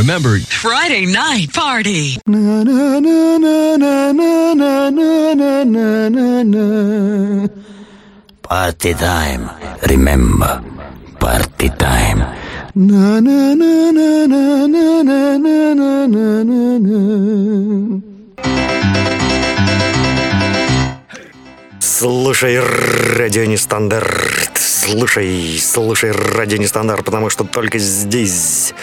Remember, Friday night party. Party time. Remember, party time. Слушай, радио нестандарт. Слушай, слушай, радио нестандарт, потому что только здесь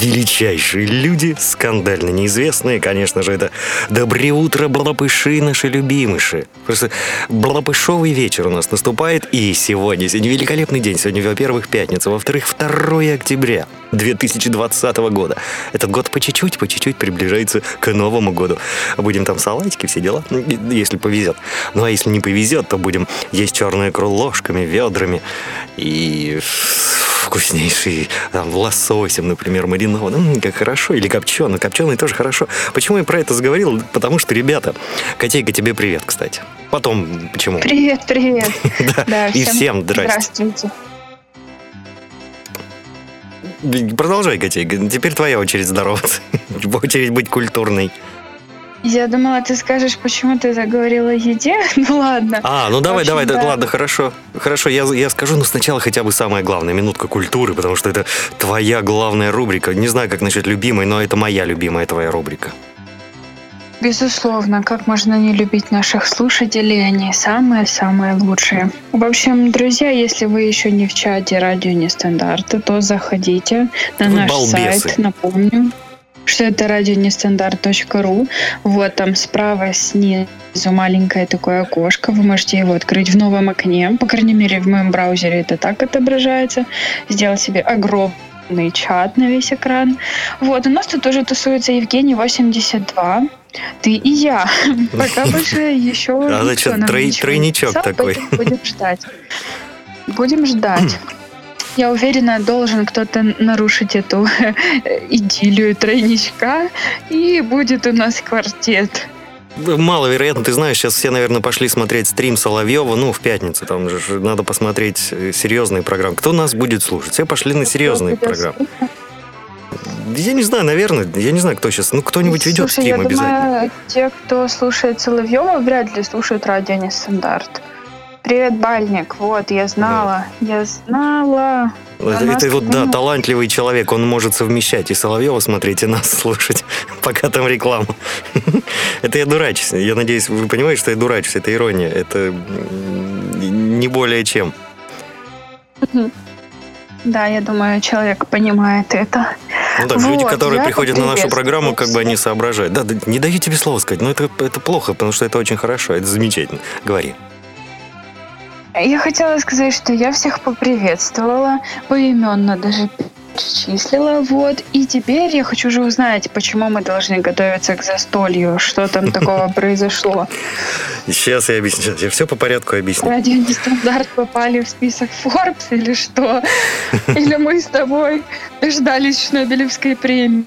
величайшие люди, скандально неизвестные, конечно же, это «Доброе утро, блапыши, наши любимыши». Просто блапышовый вечер у нас наступает, и сегодня, сегодня великолепный день. Сегодня, во-первых, пятница, во-вторых, 2 октября 2020 года. Этот год по чуть-чуть, по чуть-чуть приближается к Новому году. Будем там салатики, все дела, если повезет. Ну, а если не повезет, то будем есть черную икру ложками, ведрами и вкуснейший там, лососем, например, маринованным. Как хорошо. Или копченый. Копченый тоже хорошо. Почему я про это заговорил? Потому что, ребята, Котейка, тебе привет, кстати. Потом, почему? Привет, привет. Да, и всем здрасте. Здравствуйте. Продолжай, Котейка. Теперь твоя очередь здороваться. Очередь быть культурной. Я думала, ты скажешь, почему ты заговорила о еде. Ну ладно. А, ну давай, общем, давай, да, да. ладно, хорошо. Хорошо, я, я скажу, но сначала хотя бы самое главное, минутка культуры, потому что это твоя главная рубрика. Не знаю, как насчет любимой, но это моя любимая твоя рубрика. Безусловно, как можно не любить наших слушателей, они самые-самые лучшие. В общем, друзья, если вы еще не в чате радио нестандарты, то заходите на Вы наш балбесы. сайт, напомню, что это радионестандарт.ру. Вот там справа снизу маленькое такое окошко. Вы можете его открыть в новом окне. По крайней мере, в моем браузере это так отображается. Сделать себе огромный чат на весь экран. Вот, у нас тут тоже тусуется Евгений 82. Ты и я. Пока больше еще А значит, тройничок такой. Будем ждать. Будем ждать. Я уверена, должен кто-то нарушить эту идиллию тройничка, и будет у нас квартет. Маловероятно, ты знаешь, сейчас все, наверное, пошли смотреть стрим Соловьева, ну, в пятницу, там же надо посмотреть э, серьезные программы. Кто нас будет слушать? Все пошли на серьезные программы. Я не знаю, наверное, я не знаю, кто сейчас, ну, кто-нибудь ведет Слушай, я стрим обязательно. думаю, те, кто слушает Соловьева, вряд ли слушают радио Нестандарт. Привет, Бальник. Вот, я знала. Я знала. Это, вот, да, талантливый человек, он может совмещать и Соловьева смотреть, и нас слушать, пока там реклама. Это я дурачусь. Я надеюсь, вы понимаете, что я дурачусь. Это ирония. Это не более чем. Да, я думаю, человек понимает это. Ну люди, Вот, которые я приходят на нашу программу, как бы они соображают. Да, да, не даю тебе слова сказать, но это, это плохо, потому что это очень хорошо, это замечательно. Говори. Я хотела сказать, что я всех поприветствовала, поименно даже перечислила, вот. И теперь я хочу уже узнать, почему мы должны готовиться к застолью, что там такого произошло. Сейчас я объясню. Сейчас я все по порядку объясню. Радио Нестандарт попали в список Forbes или что? Или мы с тобой дождались Шнобелевской премии?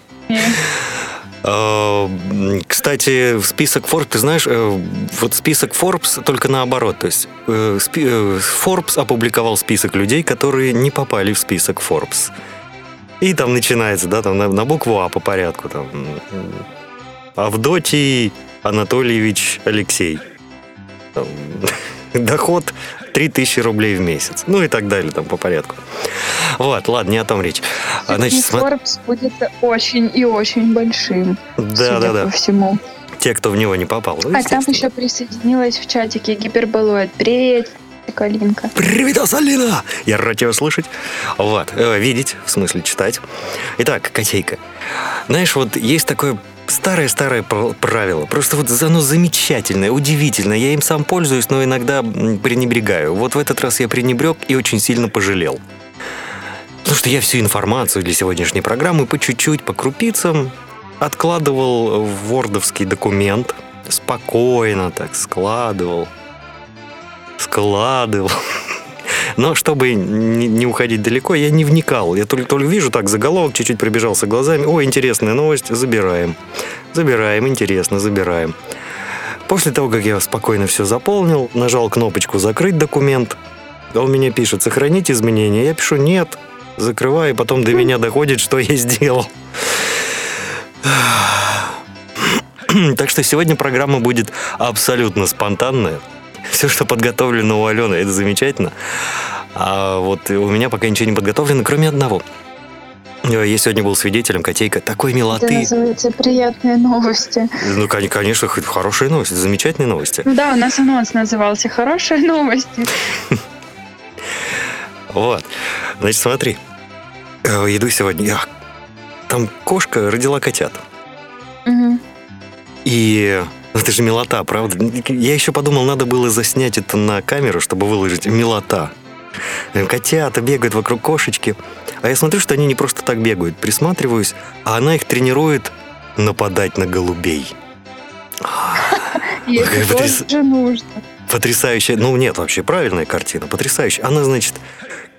А, м, Кстати, в список Forbes, ты знаешь, э, вот список Forbes только наоборот. То есть э, э, Forbes опубликовал список людей, которые не попали в список Forbes. И там начинается, да, там на, на букву А по порядку. Там, Авдотий Анатольевич Алексей. Там, Доход 3000 рублей в месяц. Ну и так далее, там по порядку. Вот, ладно, не о том речь. А, Значит, смо- Forbes будет очень и очень большим, да, да, да. по всему. Те, кто в него не попал. ну, А там еще присоединилась в чатике Гиперболоид. Привет, Калинка. Привет, Алина! Я рад тебя слышать. Вот, э, видеть, в смысле читать. Итак, котейка. Знаешь, вот есть такое старое-старое пр- правило. Просто вот оно замечательное, удивительное. Я им сам пользуюсь, но иногда пренебрегаю. Вот в этот раз я пренебрег и очень сильно пожалел. Потому что я всю информацию для сегодняшней программы по чуть-чуть, по крупицам откладывал в вордовский документ. Спокойно так складывал. Складывал. Но чтобы не, уходить далеко, я не вникал. Я только, только вижу так заголовок, чуть-чуть пробежался глазами. О, интересная новость, забираем. Забираем, интересно, забираем. После того, как я спокойно все заполнил, нажал кнопочку «Закрыть документ», он мне пишет «Сохранить изменения». Я пишу «Нет», закрываю, и потом до меня доходит, что я сделал. Так что сегодня программа будет абсолютно спонтанная. Все, что подготовлено у Алены, это замечательно. А вот у меня пока ничего не подготовлено, кроме одного. Я сегодня был свидетелем котейка такой Это милоты. называется приятные новости. Ну, кон- конечно, хорошие новости, замечательные новости. Ну да, у нас анонс назывался «Хорошие новости». Вот. Значит, смотри. Э, Иду сегодня. Там кошка родила котят. И ну, это же милота, правда? Я еще подумал, надо было заснять это на камеру, чтобы выложить милота. Э, Котята бегают вокруг кошечки. А я смотрю, что они не просто так бегают. Присматриваюсь, а она их тренирует нападать на голубей. Потряс- нужно. Потрясающая, ну нет, вообще правильная картина, потрясающая. Она, значит,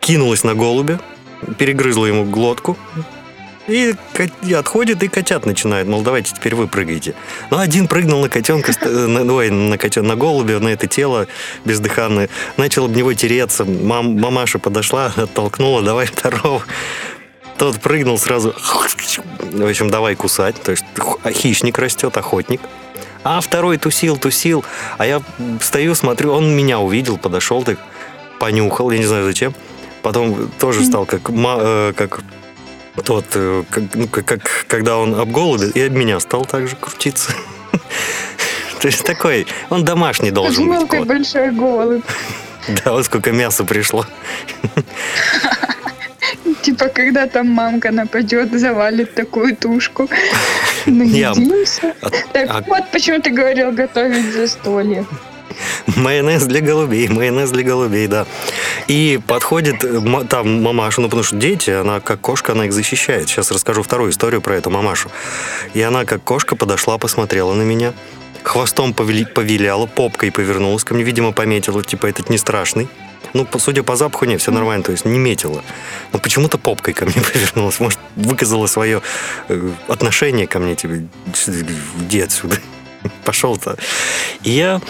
кинулась на голубя, перегрызла ему глотку, и, отходит, и котят начинает, мол, давайте теперь вы прыгайте. Ну, один прыгнул на котенка, э, на, ой, на, котен, на голубя, на это тело бездыханное, начал об него тереться, Мам, мамаша подошла, оттолкнула, давай второго. Тот прыгнул сразу, в общем, давай кусать, то есть х- хищник растет, охотник. А второй тусил, тусил, а я стою, смотрю, он меня увидел, подошел так, понюхал, я не знаю зачем. Потом тоже стал как, э, как тот, э, как, ну, как, когда он об голубя, и об меня стал также крутиться. То есть такой, он домашний должен быть Мелкий большой голубь. Да, вот сколько мяса пришло. Типа, когда там мамка нападет, завалит такую тушку. Ну, Я- едимся. А- Так а вот, почему ты говорил готовить застолье. Майонез для голубей, майонез для голубей, да. И подходит там мамаша, ну потому что дети, она как кошка, она их защищает. Сейчас расскажу вторую историю про эту мамашу. И она как кошка подошла, посмотрела на меня, хвостом повели- повиляла, попкой повернулась ко мне, видимо, пометила, типа, этот не страшный. Ну, судя по запаху, нет, все нормально, то есть не метила. Но почему-то попкой ко мне повернулась. Может, выказала свое э, отношение ко мне, типа, иди отсюда. Пошел-то. И я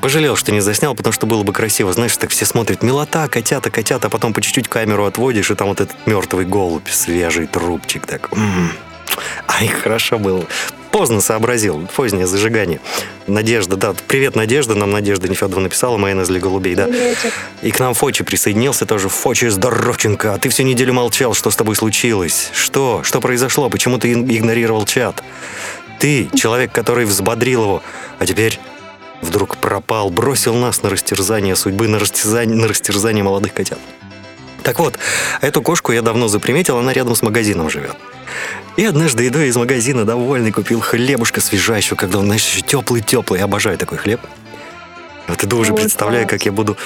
Пожалел, что не заснял, потому что было бы красиво. Знаешь, так все смотрят, милота, котята, котята, а потом по чуть-чуть камеру отводишь, и там вот этот мертвый голубь, свежий трубчик. Так, м. Ай, хорошо было. Поздно сообразил, позднее зажигание. Надежда, да, привет, Надежда, нам Надежда Нефедова написала, майонез для голубей, да. Приветик. И к нам Фочи присоединился тоже. Фочи, здоровченко, а ты всю неделю молчал, что с тобой случилось? Что? Что произошло? Почему ты игнорировал чат? Ты, человек, который взбодрил его, а теперь вдруг пропал, бросил нас на растерзание судьбы, на растерзание, на растерзание молодых котят. Так вот, эту кошку я давно заприметил, она рядом с магазином живет. И однажды, идя из магазина, довольный, купил хлебушка свежайшего, когда он, знаешь, еще теплый-теплый. Я обожаю такой хлеб. Вот иду уже, Ой, представляю, как я буду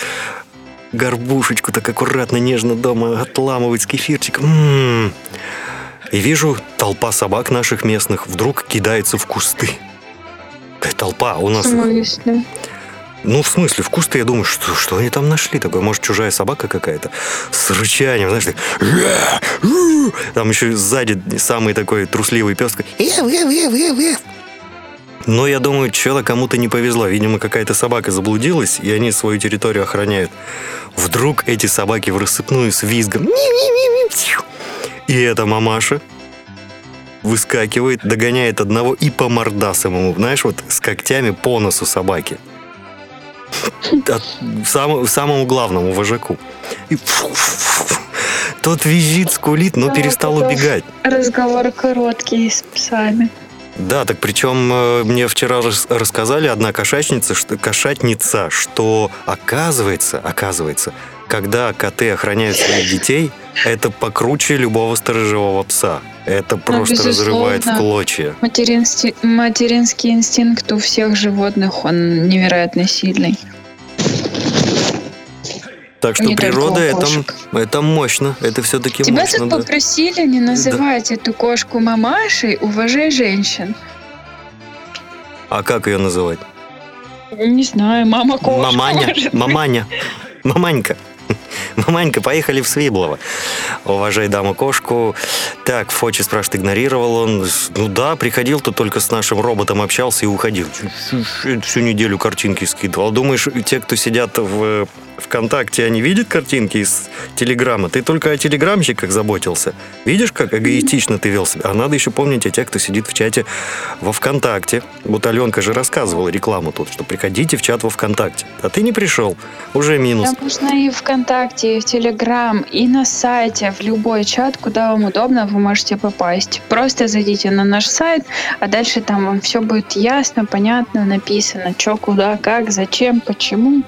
горбушечку так аккуратно, нежно дома отламывать с кефирчиком. М-м. И вижу, толпа собак наших местных вдруг кидается в кусты. Какая толпа? У нас... смысле? Ну, в смысле, в кусты я думаю, что, что они там нашли такое? Может, чужая собака какая-то? С рычанием, знаешь, так, там еще сзади самый такой трусливый пес. Но я думаю, что-то кому-то не повезло. Видимо, какая-то собака заблудилась, и они свою территорию охраняют. Вдруг эти собаки в рассыпную с визгом. И эта мамаша выскакивает, догоняет одного и по мордасам ему, знаешь, вот с когтями по носу собаки. От- сам- самому главному вожаку. И тот визжит, скулит, но Да, перестал убегать. Разговор короткий с псами. Да, так причем э, мне вчера рас- рассказали одна кошачница, что, кошатница, что оказывается, оказывается, когда коты охраняют своих детей, это покруче любого сторожевого пса. Это просто безусловно. разрывает в клочья. Материнский, материнский инстинкт у всех животных, он невероятно сильный. Так что Не природа это, это мощно, это все-таки Тебя мощно. тут да. попросили не называть эту кошку мамашей, уважай женщин. А как ее называть? Не знаю, мама кошка. Маманя, может маманя, маманька. Маманька, поехали в Свиблово. Уважай даму-кошку. Так, Фочи спрашивает, игнорировал он. Ну да, приходил, то только с нашим роботом общался и уходил. Всю неделю картинки скидывал. Думаешь, те, кто сидят в ВКонтакте, они видят картинки из Телеграма? Ты только о телеграмщиках заботился. Видишь, как эгоистично ты вел себя? А надо еще помнить о тех, кто сидит в чате во ВКонтакте. Вот Аленка же рассказывала рекламу тут, что приходите в чат во ВКонтакте. А ты не пришел. Уже минус. Там можно и ВКонтакте, и в Телеграм, и на сайте, в любой чат, куда вам удобно, вы можете попасть. Просто зайдите на наш сайт, а дальше там вам все будет ясно, понятно, написано, что, куда, как, зачем, почему.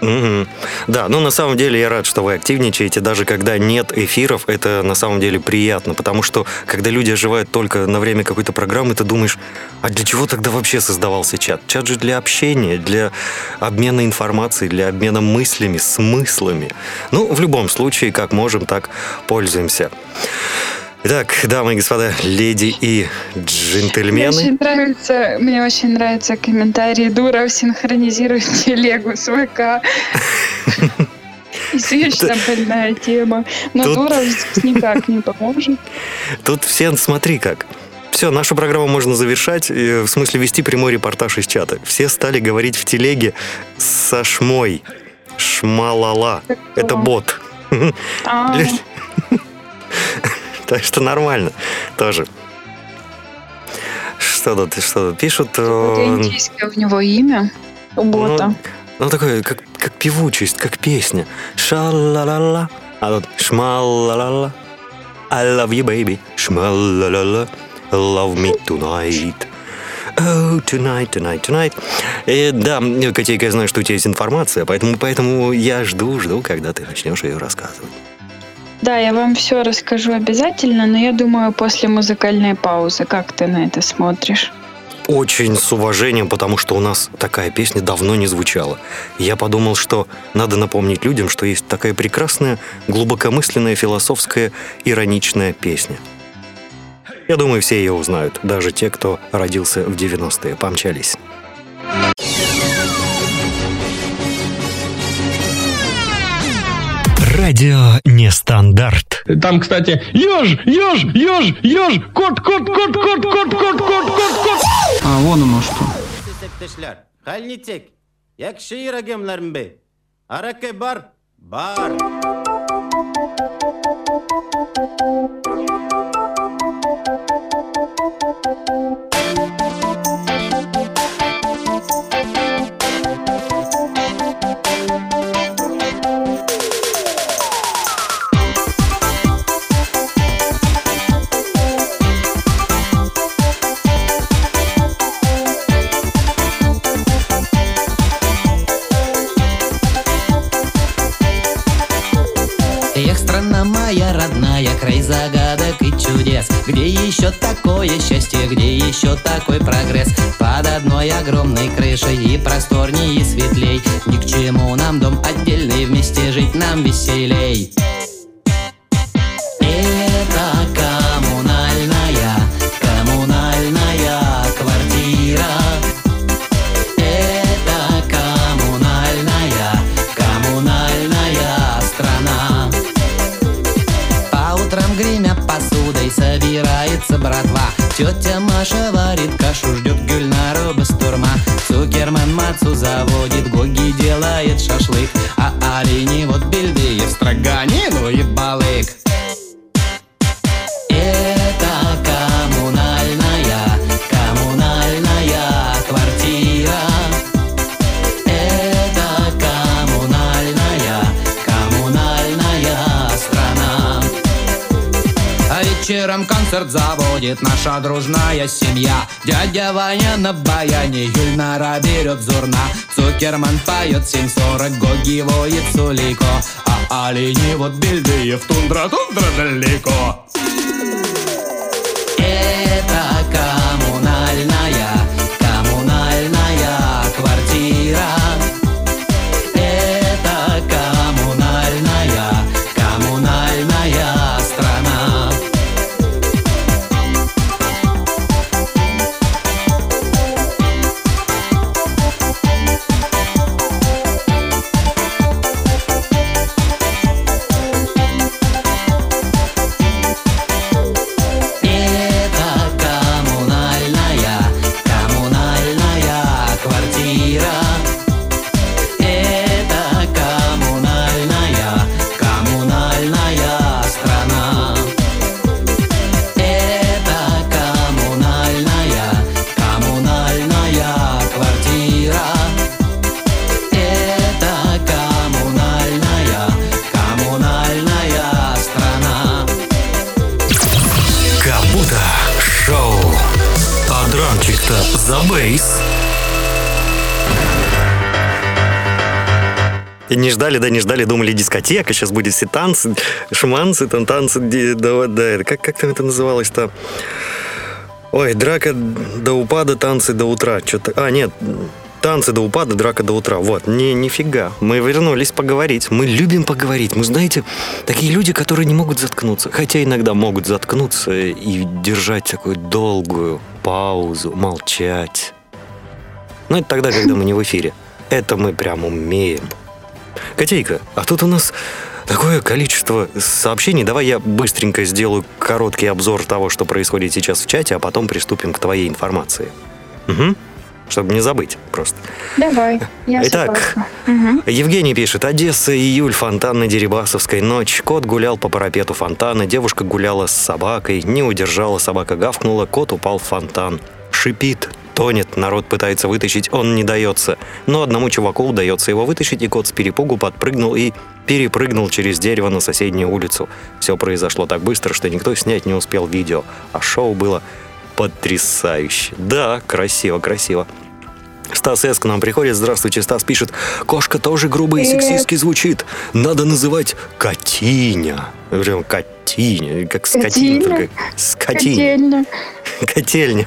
Угу. Да, ну на самом деле я рад, что вы активничаете, даже когда нет эфиров, это на самом деле приятно, потому что когда люди оживают только на время какой-то программы, ты думаешь, а для чего тогда вообще создавался чат? Чат же для общения, для обмена информацией, для обмена мыслями, смыслами. Ну, в любом случае, как можем, так пользуемся. Итак, дамы и господа, леди и джентльмены. Мне очень нравится, мне очень нравится комментарий Дуров синхронизирует телегу с ВК. Извечно больная тема. Но Тут- Дуров здесь никак не поможет. Тут все, смотри как. Все, нашу программу можно завершать, э, в смысле вести прямой репортаж из чата. Все стали говорить в телеге со шмой. Шмалала. Это бот. Так что нормально тоже. Что тут, что тут пишут? какое э, индийское у него имя у бота. Ну, такое, как, как певучесть, как песня. Ша-ла-ла-ла. А тут шма-ла-ла-ла. I love you, baby. Шма-ла-ла-ла. Love me tonight. Oh, tonight, tonight, tonight. Э, да, Котейка, я знаю, что у тебя есть информация, поэтому, поэтому я жду, жду, когда ты начнешь ее рассказывать. Да, я вам все расскажу обязательно, но я думаю, после музыкальной паузы. Как ты на это смотришь? Очень с уважением, потому что у нас такая песня давно не звучала. Я подумал, что надо напомнить людям, что есть такая прекрасная, глубокомысленная, философская, ироничная песня. Я думаю, все ее узнают, даже те, кто родился в 90-е. Помчались. Радио Нестандарт. Там, кстати, еж, еж, еж, еж, кот, кот, кот, кот, кот, кот, кот, кот, кот. А, вон оно что. Septeşler, halini çek. Yakşıyır agemlerim be. Arake bar, чудес Где еще такое счастье, где еще такой прогресс? Под одной огромной крышей и просторней, и светлей. Ни к чему нам дом отдельный, вместе жить нам веселей заводит наша дружная семья. Дядя Ваня на баяне, Юльнара берет зурна. Цукерман поет 7.40, Гоги воет Сулико. А олени вот Бельдеев, тундра, тундра далеко. Это коммунальная, И не ждали, да не ждали, думали дискотека, сейчас будет все танцы, шманцы, там танцы, да, да, как, как там это называлось-то? Ой, драка до упада, танцы до утра. Что-то. А, нет, танцы до упада, драка до утра. Вот, не, нифига. Мы вернулись поговорить. Мы любим поговорить. Мы, знаете, такие люди, которые не могут заткнуться. Хотя иногда могут заткнуться и держать такую долгую паузу, молчать. Но это тогда, когда мы не в эфире. Это мы прям умеем. Котейка, а тут у нас такое количество сообщений. Давай я быстренько сделаю короткий обзор того, что происходит сейчас в чате, а потом приступим к твоей информации. Угу. Чтобы не забыть просто. Давай, я Итак. Мгм. Евгений пишет. Одесса, июль, фонтан на Дерибасовской, ночь. Кот гулял по парапету фонтана, девушка гуляла с собакой, не удержала, собака гавкнула, кот упал в фонтан. Шипит, тонет, народ пытается вытащить, он не дается. Но одному чуваку удается его вытащить, и кот с перепугу подпрыгнул и перепрыгнул через дерево на соседнюю улицу. Все произошло так быстро, что никто снять не успел видео, а шоу было потрясающе. Да, красиво, красиво. Стас С. к нам приходит. Здравствуйте, Стас пишет. Кошка тоже грубо и сексистски звучит. Надо называть Катиня. Прям Катиня. Как скотина, Котиня? только скотиня. Отдельно. Котельня.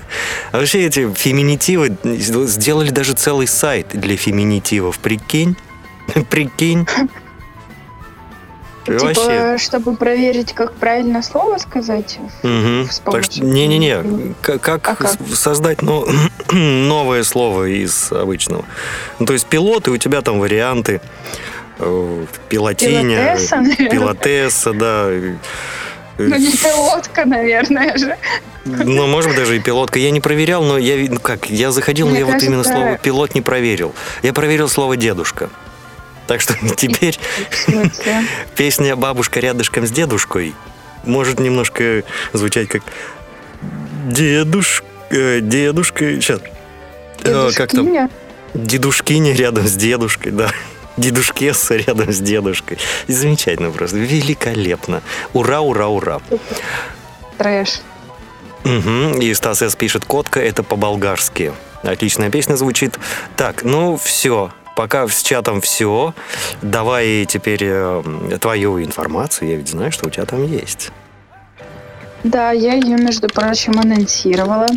А вообще эти феминитивы сделали даже целый сайт для феминитивов. Прикинь? Прикинь? Вообще. Типа, чтобы проверить, как правильно слово сказать. Помощью- не-не-не, как, как А как? создать но- новое слово из обычного? Ну, то есть пилоты, у тебя там варианты. э, Пилотиня, Пилотесса, пилотесса, да. Э, Ну, не пилотка, наверное же. Ну, может быть, даже и пилотка. Я не проверял, но я, ну как, я заходил, но Мне я вот именно кажется- слово пилот не проверил. Я проверил слово дедушка. Так что теперь песня «Бабушка рядышком с дедушкой» может немножко звучать как «Дедушка, э, дедушка...» Сейчас. Э, Как там? Дедушкиня? Дедушкиня рядом с дедушкой, да. Дедушкесса рядом с дедушкой. И замечательно просто. Великолепно. Ура, ура, ура. Трэш. Угу. И Стас С. пишет «Котка» — это по-болгарски. Отличная песня звучит. Так, ну все. Пока с чатом все. Давай теперь э, твою информацию. Я ведь знаю, что у тебя там есть. Да, я ее, между прочим, анонсировала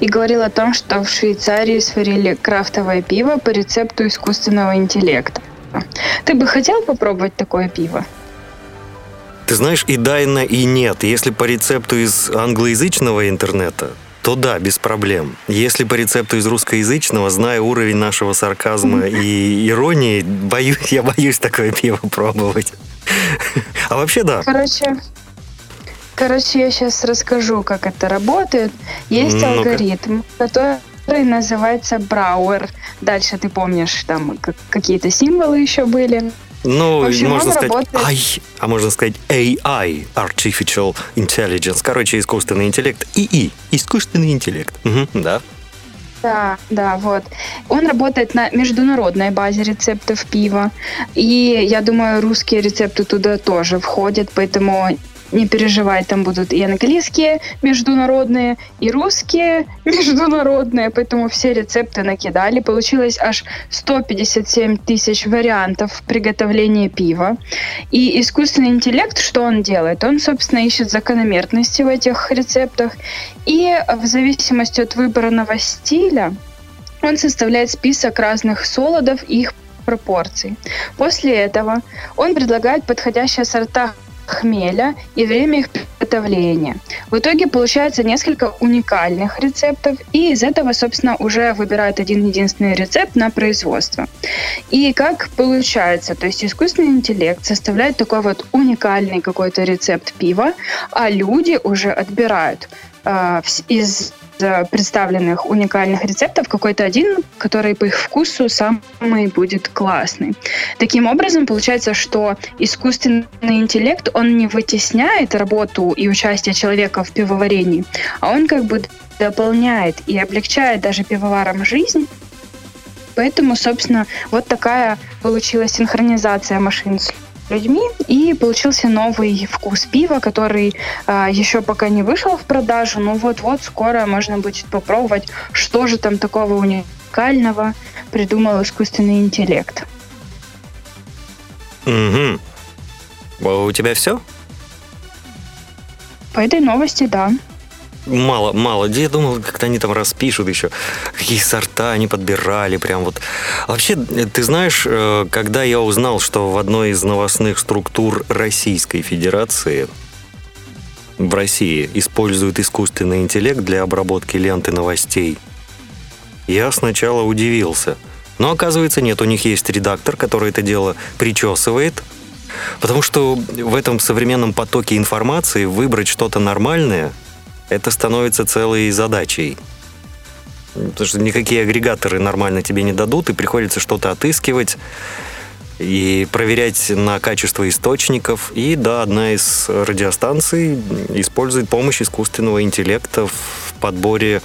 и говорила о том, что в Швейцарии сварили крафтовое пиво по рецепту искусственного интеллекта. Ты бы хотел попробовать такое пиво? Ты знаешь, и да, и, нет. Если по рецепту из англоязычного интернета, то да, без проблем. Если по рецепту из русскоязычного, зная уровень нашего сарказма и иронии, боюсь, я боюсь такое пиво пробовать. А вообще да. Короче, короче, я сейчас расскажу, как это работает. Есть алгоритм, который называется Брауэр. Дальше ты помнишь, там как- какие-то символы еще были. Ну, общем, можно сказать работает- AI, а можно сказать AI, Artificial Intelligence. Короче, искусственный интеллект. ИИ, искусственный интеллект. Мгм, да. Да, да, вот. Он работает на международной базе рецептов пива. И я думаю, русские рецепты туда тоже входят, поэтому не переживай, там будут и английские международные, и русские международные, поэтому все рецепты накидали. Получилось аж 157 тысяч вариантов приготовления пива. И искусственный интеллект, что он делает? Он, собственно, ищет закономерности в этих рецептах и в зависимости от выбранного стиля он составляет список разных солодов и их пропорций. После этого он предлагает подходящие сорта хмеля и время их приготовления. В итоге получается несколько уникальных рецептов, и из этого, собственно, уже выбирают один единственный рецепт на производство. И как получается, то есть искусственный интеллект составляет такой вот уникальный какой-то рецепт пива, а люди уже отбирают э, из представленных уникальных рецептов какой-то один, который по их вкусу самый будет классный. Таким образом, получается, что искусственный интеллект, он не вытесняет работу и участие человека в пивоварении, а он как бы дополняет и облегчает даже пивоварам жизнь. Поэтому, собственно, вот такая получилась синхронизация машин с людьми, и получился новый вкус пива, который а, еще пока не вышел в продажу, но вот-вот скоро можно будет попробовать, что же там такого уникального придумал искусственный интеллект. Угу. У тебя все? По этой новости, да. Мало, мало. Я думал, как-то они там распишут еще, какие сорта они подбирали, прям вот. Вообще, ты знаешь, э, когда я узнал, что в одной из новостных структур Российской Федерации в России используют искусственный интеллект для обработки ленты новостей, я сначала удивился. Но оказывается, нет, у них есть редактор, который это дело причесывает, потому что в этом современном потоке информации выбрать что-то нормальное – это становится целой задачей. Потому что никакие агрегаторы нормально тебе не дадут, и приходится что-то отыскивать и проверять на качество источников. И да, одна из радиостанций использует помощь искусственного интеллекта в подборе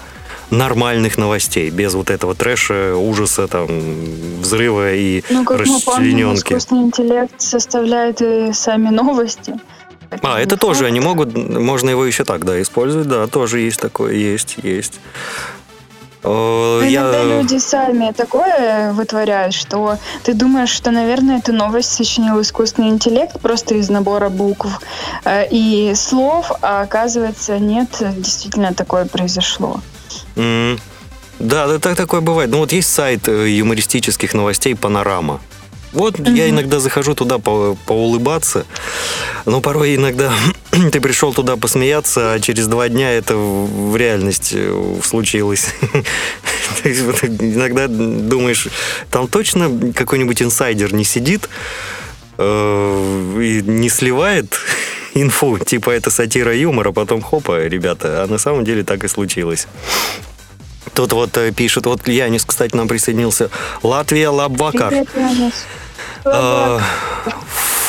нормальных новостей, без вот этого трэша, ужаса, там, взрыва и Ну, как мы помним, расчлененки. искусственный интеллект составляет и сами новости. А, это тоже они могут, можно его еще так, да, использовать, да, тоже есть такое, есть, есть. Э, Иногда Я... люди сами такое вытворяют, что ты думаешь, что, наверное, эту новость сочинил искусственный интеллект просто из набора букв э, и слов, а оказывается, нет, действительно такое произошло. М, Да, да, так такое бывает. Ну вот есть сайт э, юмористических новостей «Панорама». Вот я иногда захожу туда по, поулыбаться, но порой иногда ты пришел туда посмеяться, а через два дня это в реальность э, случилось. То есть вот иногда думаешь, там точно какой-нибудь инсайдер не сидит э, и не сливает инфу, типа это сатира юмора, потом хопа, ребята, а на самом деле так и случилось. Тут вот э, пишет, вот Янис, кстати, нам присоединился. Латвия Лабвакар. Привет,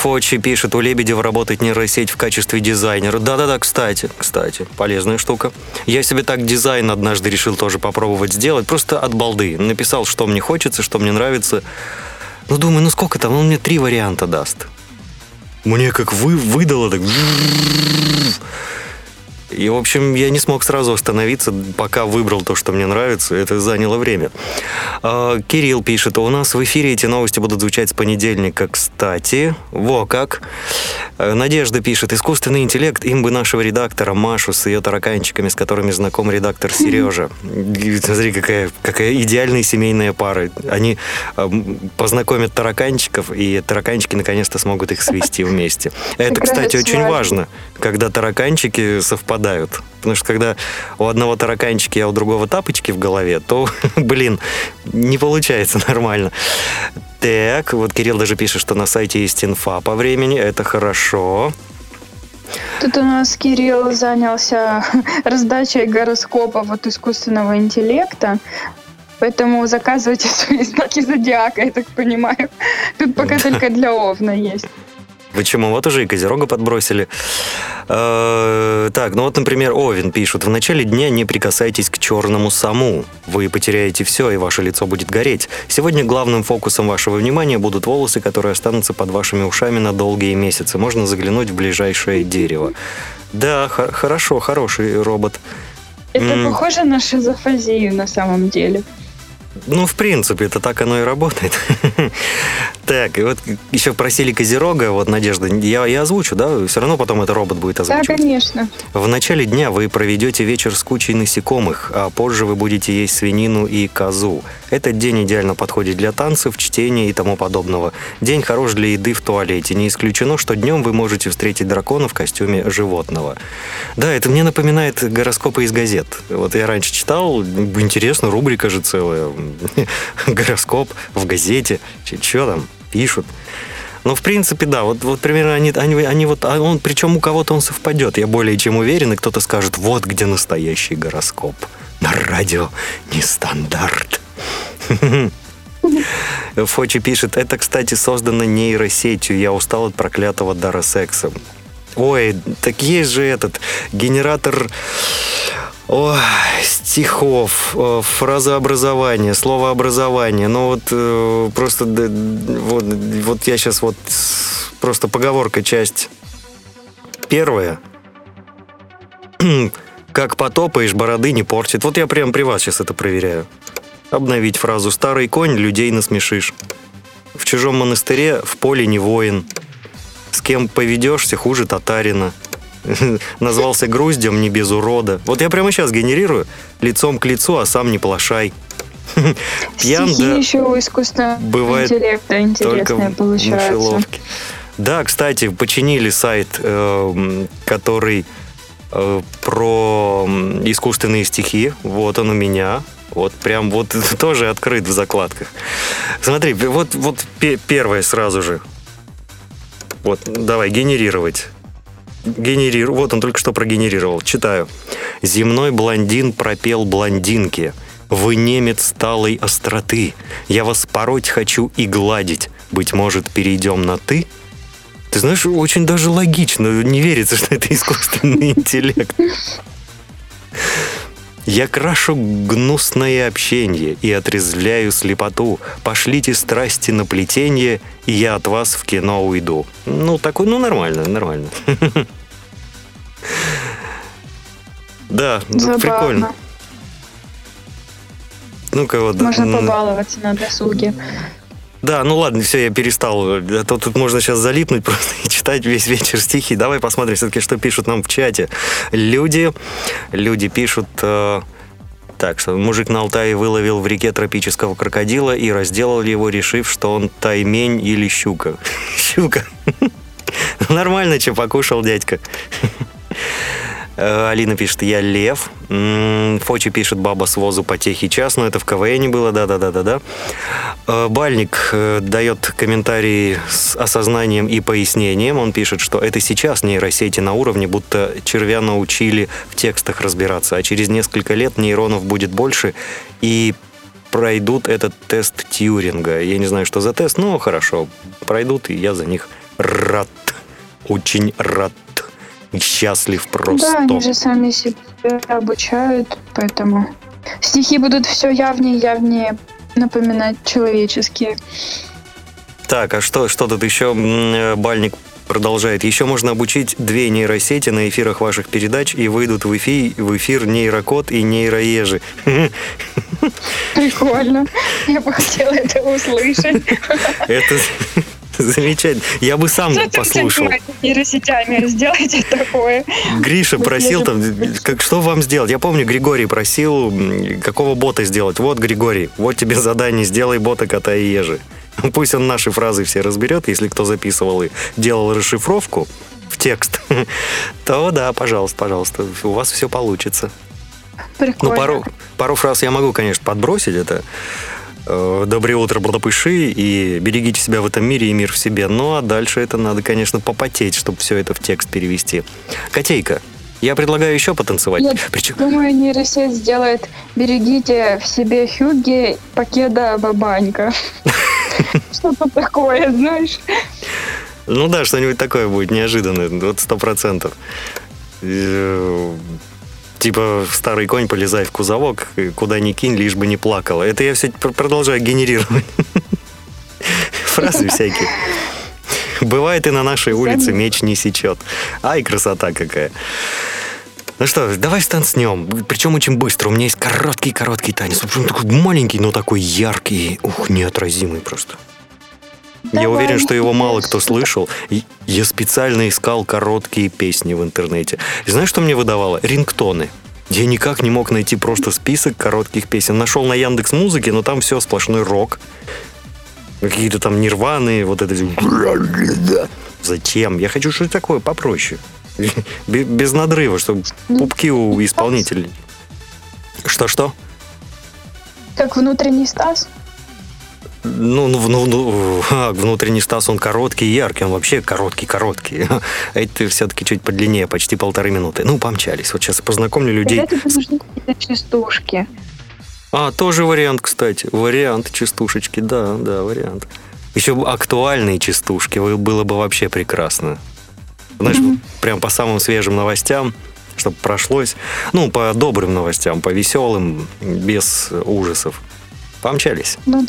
Фочи пишет, у Лебедева работает нейросеть в качестве дизайнера. Да-да-да, кстати, кстати, полезная штука. Я себе так дизайн однажды решил тоже попробовать сделать, просто от балды. Написал, что мне хочется, что мне нравится. Ну, думаю, ну сколько там, он мне три варианта даст. Мне как вы, выдало так... И, в общем, я не смог сразу остановиться, пока выбрал то, что мне нравится. Это заняло время. А, Кирилл пишет, у нас в эфире эти новости будут звучать с понедельника, кстати. Во как. А, Надежда пишет, искусственный интеллект, им бы нашего редактора Машу с ее тараканчиками, с которыми знаком редактор Сережа. Смотри, какая, какая идеальная семейная пара. Они м, познакомят тараканчиков, и тараканчики наконец-то смогут их свести вместе. Это, кстати, очень важно, когда тараканчики совпадают. Потому что когда у одного тараканчики, а у другого тапочки в голове, то, блин, не получается нормально. Так, вот Кирилл даже пишет, что на сайте есть инфа по времени. Это хорошо. Тут у нас Кирилл занялся раздачей гороскопов от искусственного интеллекта. Поэтому заказывайте свои знаки зодиака, я так понимаю. Тут пока только для Овна есть. Почему? Вот уже и Козерога подбросили. Э, Так, ну вот, например, Овен пишет. В начале дня не прикасайтесь к черному саму. Вы потеряете все, и ваше лицо будет гореть. Сегодня главным фокусом вашего внимания будут волосы, которые останутся под вашими ушами на долгие месяцы. Можно заглянуть в ближайшее дерево. Да, хо- хорошо, хороший робот. Это М. похоже на шизофазию на самом деле. Ну, в принципе, это так оно и работает. Так, и вот еще просили Козерога, вот, Надежда, я, я озвучу, да? Все равно потом это робот будет Да, озвучивать. конечно. В начале дня вы проведете вечер с кучей насекомых, а позже вы будете есть свинину и козу. Этот день идеально подходит для танцев, чтения и тому подобного. День хорош для еды в туалете. Не исключено, что днем вы можете встретить дракона в костюме животного. Да, это мне напоминает гороскопы из газет. Вот я раньше читал, интересно, рубрика же целая. Гороскоп в газете. Что там пишут? Ну, в принципе, да, вот, вот примерно они, они, они вот, а он, причем у кого-то он совпадет, я более чем уверен, и кто-то скажет, вот где настоящий гороскоп. На радио нестандарт. Фочи пишет, это, кстати, создано нейросетью, я устал от проклятого дара секса. Ой, так есть же этот генератор Ой, стихов, э, фразообразование, словообразование. Ну вот э, просто вот, вот я сейчас вот просто поговорка часть первая. Как потопаешь, бороды не портит. Вот я прям при вас сейчас это проверяю. Обновить фразу «Старый конь, людей насмешишь». В чужом монастыре в поле не воин. С кем поведешься, хуже татарина. Назвался груздем, не без урода. Вот я прямо сейчас генерирую лицом к лицу, а сам не плашай. Пьян, Стихи да, еще у искусственного бывает интеллекта интересные получаются. Да, кстати, починили сайт, э, м, который э, про искусственные стихи. Вот он у меня. Вот прям вот тоже открыт в закладках. Смотри, вот, вот пе- первое сразу же. Вот, давай, генерировать. Генерирую. Вот он только что прогенерировал. Читаю. Земной блондин пропел блондинке. Вы немец сталой остроты. Я вас пороть хочу и гладить. Быть может, перейдем на «ты»? Ты знаешь, очень даже логично. Не верится, что это искусственный интеллект. Я крашу гнусное общение и отрезвляю слепоту. Пошлите страсти на плетение, и я от вас в кино уйду. Ну, такой, ну, нормально, нормально. Да, прикольно. Ну-ка вот. Можно побаловаться на досуге. Да, ну ладно, все, я перестал. А то тут можно сейчас залипнуть просто и читать весь вечер стихи. Давай посмотрим все-таки, что пишут нам в чате. Люди, люди пишут... э, так, что мужик на Алтае выловил в реке тропического крокодила и разделал его, решив, что он таймень или щука. Щука. Нормально, что покушал дядька. Э, Алина пишет, я лев. Фочи пишет, баба с возу потехи час. Но это в КВН было, да-да-да-да-да. Э, Бальник э, дает комментарии с осознанием и пояснением. Он пишет, что это сейчас нейросети на уровне, будто червя научили в текстах разбираться, а через несколько лет нейронов будет больше, и пройдут этот тест Тьюринга. Я не знаю, что за тест, но хорошо, пройдут, и я за них рад. Очень рад. Счастлив просто. Да, они же сами себя обучают, поэтому стихи будут все явнее и явнее напоминать человеческие. Так, а что, что тут еще э, Бальник продолжает? Еще можно обучить две нейросети на эфирах ваших передач, и выйдут в эфир, в эфир нейрокод и нейроежи. Прикольно. Я бы хотела это услышать. Это замечательно. Я бы сам послушал. Нейросетями сделайте такое. Гриша просил там, как, что вам сделать? Я помню, Григорий просил, какого бота сделать. Вот, Григорий, вот тебе задание, сделай бота кота и ежи. Пусть он наши фразы все разберет, если кто записывал и делал расшифровку в текст, то да, пожалуйста, пожалуйста, у вас все получится. Ну, Прикольно. пару, пару фраз я могу, конечно, подбросить. Это «Доброе утро, Бладопыши» и «Берегите себя в этом мире и мир в себе». Ну, а дальше это надо, конечно, попотеть, чтобы все это в текст перевести. Котейка, я предлагаю еще потанцевать. Я Причем, думаю, нейросеть сделает «Берегите в себе Хюгге, покеда бабанька». Что-то такое, знаешь. ну да, что-нибудь такое будет неожиданное, вот сто процентов. Типа старый конь, полезай в кузовок, куда ни кинь, лишь бы не плакала. Это я все пр- продолжаю генерировать. Фразы всякие. Бывает и на нашей улице меч не сечет. Ай, красота какая. Ну что, давай станцнем. Причем очень быстро. У меня есть короткий-короткий танец. Он такой маленький, но такой яркий. Ух, неотразимый просто. Я уверен, что его мало кто слышал. Я специально искал короткие песни в интернете. И знаешь, что мне выдавало? Рингтоны. Я никак не мог найти просто список коротких песен. Нашел на Яндекс Музыке, но там все сплошной рок. Какие-то там нирваны, вот это. Зачем? Я хочу что-то такое попроще. Бе- Без надрыва, чтобы пупки у исполнителей. Что-что? Как внутренний Стас. Ну, ну, ну, ну, внутренний Стас, он короткий и яркий, он вообще короткий-короткий. Это все-таки чуть подлиннее, почти полторы минуты. Ну, помчались. Вот сейчас я познакомлю людей. Когда частушки? А, тоже вариант, кстати. Вариант частушечки, да, да, вариант. Еще актуальные частушки было бы вообще прекрасно. Знаешь, прям по самым свежим новостям, чтобы прошлось. Ну, по добрым новостям, по веселым, без ужасов. Помчались. Ну,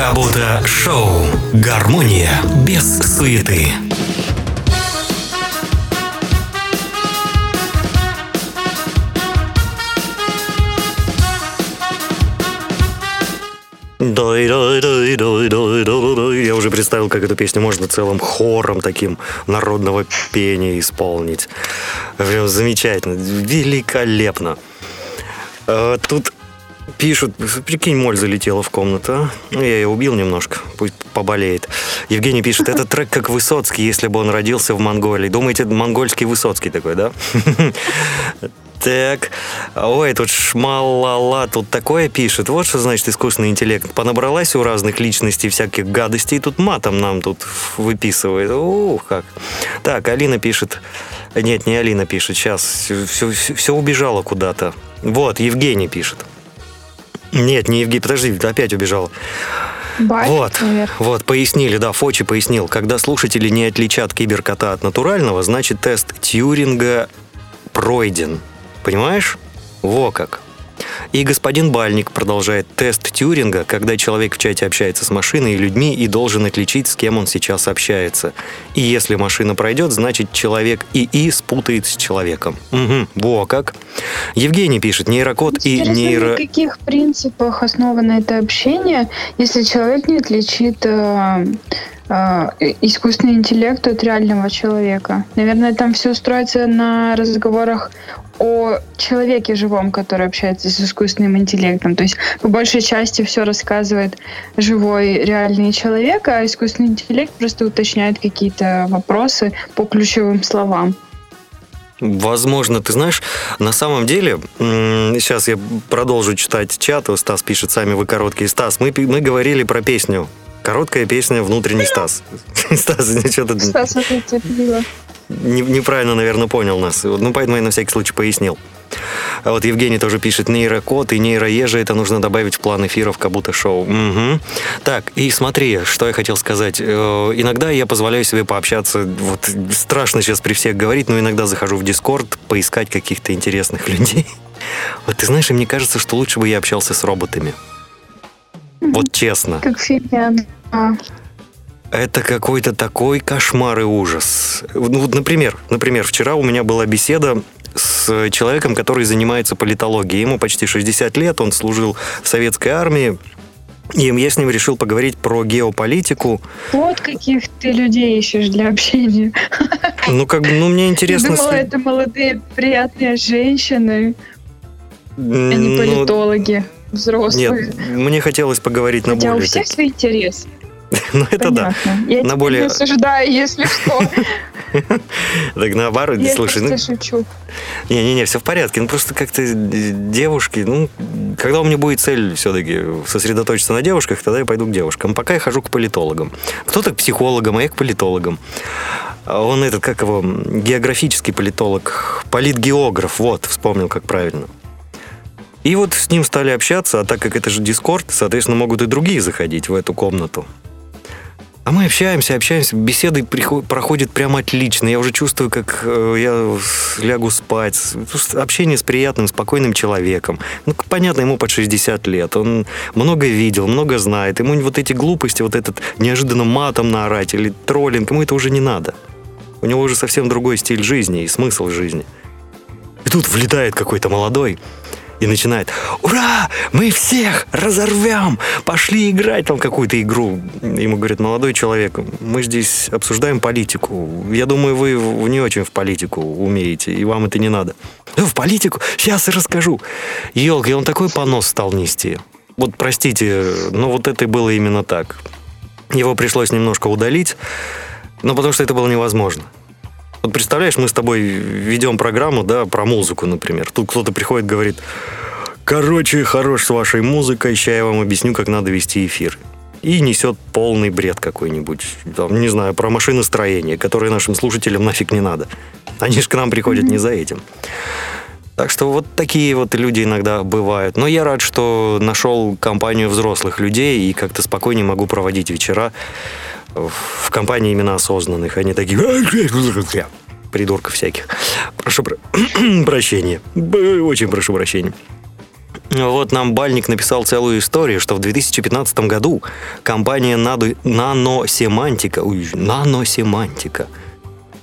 Кабута Шоу. Гармония без суеты. Дай, дай, дай, дай, дай, дай, дай. Я уже представил, как эту песню можно целым хором таким народного пения исполнить. Прям замечательно, великолепно. А, Тут пишут, прикинь, моль залетела в комнату. а? Ну, я ее убил немножко, пусть поболеет. Евгений пишет, это трек как Высоцкий, если бы он родился в Монголии. Думаете, монгольский Высоцкий такой, да? Так, ой, тут шмалала, тут такое пишет. Вот что значит искусственный интеллект. Понабралась у разных личностей всяких гадостей, тут матом нам тут выписывает. Ух, как. Так, Алина пишет. Нет, не Алина пишет, сейчас все, все, все убежало куда-то. Вот, Евгений пишет. Нет, не Евгений, подожди, опять убежал. Бать, Вот, наверное. вот, пояснили, да, Фочи пояснил. Когда слушатели не отличат киберкота от натурального, значит тест Тьюринга пройден. Понимаешь? Во как. И господин Бальник продолжает тест Тьюринга, когда человек в чате общается с машиной и людьми и должен отличить, с кем он сейчас общается. И если машина пройдет, значит человек ИИ спутает с человеком. Угу, во как. Евгений пишет, нейрокод и нейро... на каких принципах основано это общение, если человек не отличит э, искусственный интеллект от реального человека? Наверное, там все строится на разговорах о человеке живом, который общается с искусственным интеллектом. То есть, по большей части, все рассказывает живой, реальный человек, а искусственный интеллект просто уточняет какие-то вопросы по ключевым словам. Возможно, ты знаешь, на самом деле, сейчас я продолжу читать чат, Стас пишет, сами вы короткий. Стас, мы, мы говорили про песню. Короткая песня «Внутренний Стас». Стас, Стас, это терпеливо. не- неправильно, наверное, понял нас. Ну, поэтому я на всякий случай пояснил. А вот Евгений тоже пишет, нейрокод и нейроежа это нужно добавить в план эфиров как будто шоу. Мгм. Так, и смотри, что я хотел сказать. Э, Иногда я позволяю себе пообщаться, вот страшно сейчас при всех говорить, но иногда захожу в Дискорд поискать каких-то интересных людей. Вот ты знаешь, и мне кажется, что лучше бы я общался с роботами. Вот честно. Как в фильме Это какой-то такой кошмар и ужас. Ну, вот, например, например, вчера у меня была беседа с человеком, который занимается политологией. Ему почти 60 лет, он служил в советской армии. И я с ним решил поговорить про геополитику. Вот каких ты людей ищешь для общения. Ну, как бы, ну, мне интересно... Я думала, это молодые, приятные женщины, а не ну, политологи, взрослые. Нет, мне хотелось поговорить на Хотя у более... всех так- свои интересы. Ну, это да. Я На более- не осуждаю, если что. Так наоборот, Я слушай, ну, просто шучу. Не-не-не, все в порядке. Ну, просто как-то девушки, ну, когда у меня будет цель все-таки сосредоточиться на девушках, тогда я пойду к девушкам. Пока я хожу к политологам. Кто-то к психологам, а я к политологам. А Он этот, как его, географический политолог, политгеограф, вот, вспомнил, как правильно. И вот с ним стали общаться, а так как это же Дискорд, соответственно, могут и другие заходить в эту комнату. А мы общаемся, общаемся, беседы приход- проходят прямо отлично. Я уже чувствую, как э, я лягу спать. Просто Общение с приятным, спокойным человеком. Ну, понятно, ему под 60 лет. Он много видел, много знает. Ему вот эти глупости, вот этот неожиданно матом наорать или троллинг, ему это уже не надо. У него уже совсем другой стиль жизни и смысл жизни. И тут влетает какой-то молодой и начинает «Ура! Мы всех разорвем! Пошли играть там какую-то игру!» Ему говорит «Молодой человек, мы здесь обсуждаем политику. Я думаю, вы не очень в политику умеете, и вам это не надо». «Ну, в политику? Сейчас и расскажу!» Елки, он такой понос стал нести. Вот простите, но вот это было именно так. Его пришлось немножко удалить, но потому что это было невозможно. Вот представляешь, мы с тобой ведем программу, да, про музыку, например. Тут кто-то приходит, говорит, короче, хорош с вашей музыкой, сейчас я вам объясню, как надо вести эфир. И несет полный бред какой-нибудь, там, не знаю, про машиностроение, которое нашим слушателям нафиг не надо. Они же к нам приходят не за этим. Так что вот такие вот люди иногда бывают. Но я рад, что нашел компанию взрослых людей и как-то спокойнее могу проводить вечера в компании именно осознанных. Они такие... Придурков всяких. Прошу про- прощения. Очень прошу прощения. Вот нам Бальник написал целую историю, что в 2015 году компания Наду- Наносемантика, ой, Наносемантика,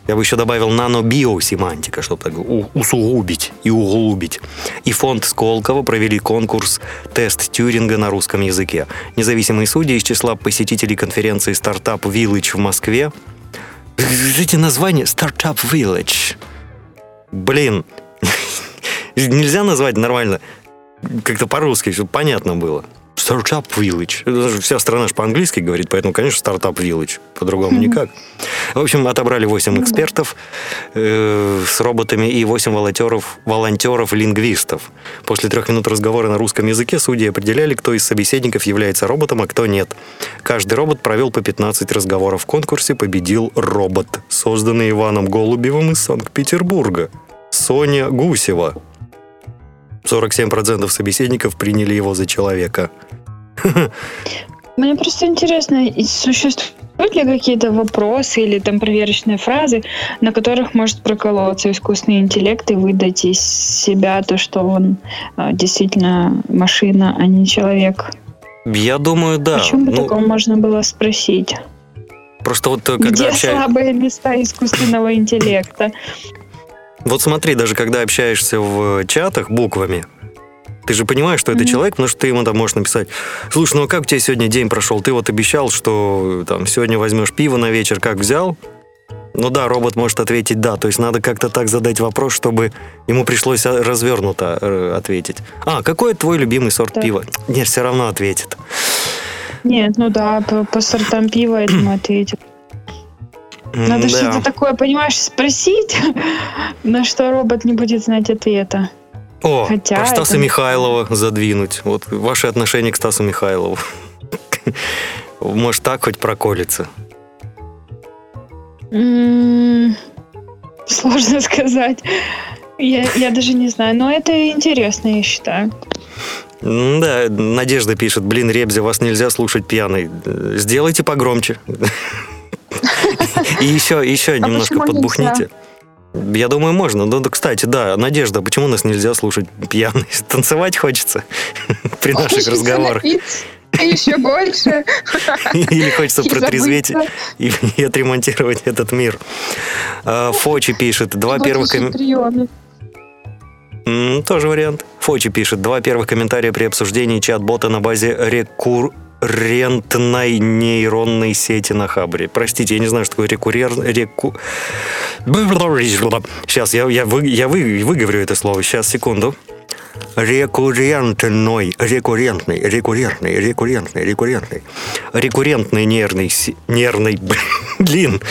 я бы еще добавил нанобиосемантика, чтобы так усугубить и углубить. И фонд Сколково провели конкурс «Тест Тюринга» на русском языке. Независимые судьи из числа посетителей конференции «Стартап Village» в Москве. Эти названия «Стартап Village». Блин, нельзя назвать нормально как-то по-русски, чтобы понятно было. Startup Village. Это же Вся страна же по-английски говорит, поэтому, конечно, Startup Village. По-другому никак. В общем, отобрали 8 экспертов э, с роботами и 8 волонтеров, волонтеров-лингвистов. После трех минут разговора на русском языке судьи определяли, кто из собеседников является роботом, а кто нет. Каждый робот провел по 15 разговоров в конкурсе, победил робот, созданный Иваном Голубевым из Санкт-Петербурга. Соня Гусева. 47% собеседников приняли его за человека. Мне просто интересно, существуют ли какие-то вопросы или там проверочные фразы, на которых может проколоться искусственный интеллект и выдать из себя то, что он а, действительно машина, а не человек? Я думаю, да. О чем бы Ну, такого можно было спросить? просто вот э, когда Где общаешься... слабые места искусственного интеллекта? Вот смотри, даже когда общаешься в чатах буквами, ты же понимаешь, что это Мгм. человек, потому что ты ему там можешь написать, слушай, ну а как у тебя сегодня день прошел? Ты вот обещал, что там сегодня возьмешь пиво на вечер, как взял? Ну да, робот может ответить да. То есть надо как-то так задать вопрос, чтобы ему пришлось а, развернуто э, ответить. А, какой твой любимый сорт Так. пива? Нет, все равно ответит. Нет, ну да, по, по сортам пива этому ответил. Надо да. что-то такое, понимаешь, спросить, на что робот не будет знать ответа. О, Хотя про Стаса это- Михайлова задвинуть. Вот ваши отношения к Стасу Михайлову. Может, так хоть проколется. Сложно сказать. Я, я даже не знаю, но это интересно, я считаю. Да, Надежда пишет, блин, Ребзя, вас нельзя слушать пьяный. Сделайте погромче. И еще, еще немножко почему подбухните. Я думаю, можно. Ну, да, кстати, да, Надежда, почему нас нельзя слушать пьяный? Танцевать хочется при наших разговорах. Еще больше. Или хочется протрезветь и, и отремонтировать этот мир. А, Фочи пишет, два первых... Тоже вариант. Фочи пишет. Два первых комментария при обсуждении чат-бота на базе рекуррентной нейронной сети на Хабре. Простите, я не знаю, что такое рекуррер... Реку... Сейчас, я, я, вы, я вы, выговорю это слово. Сейчас, секунду. Рекуррентной, рекуррентный, рекуррентный, рекуррентный, рекуррентный. Рекуррентный нервный, нервный, блин.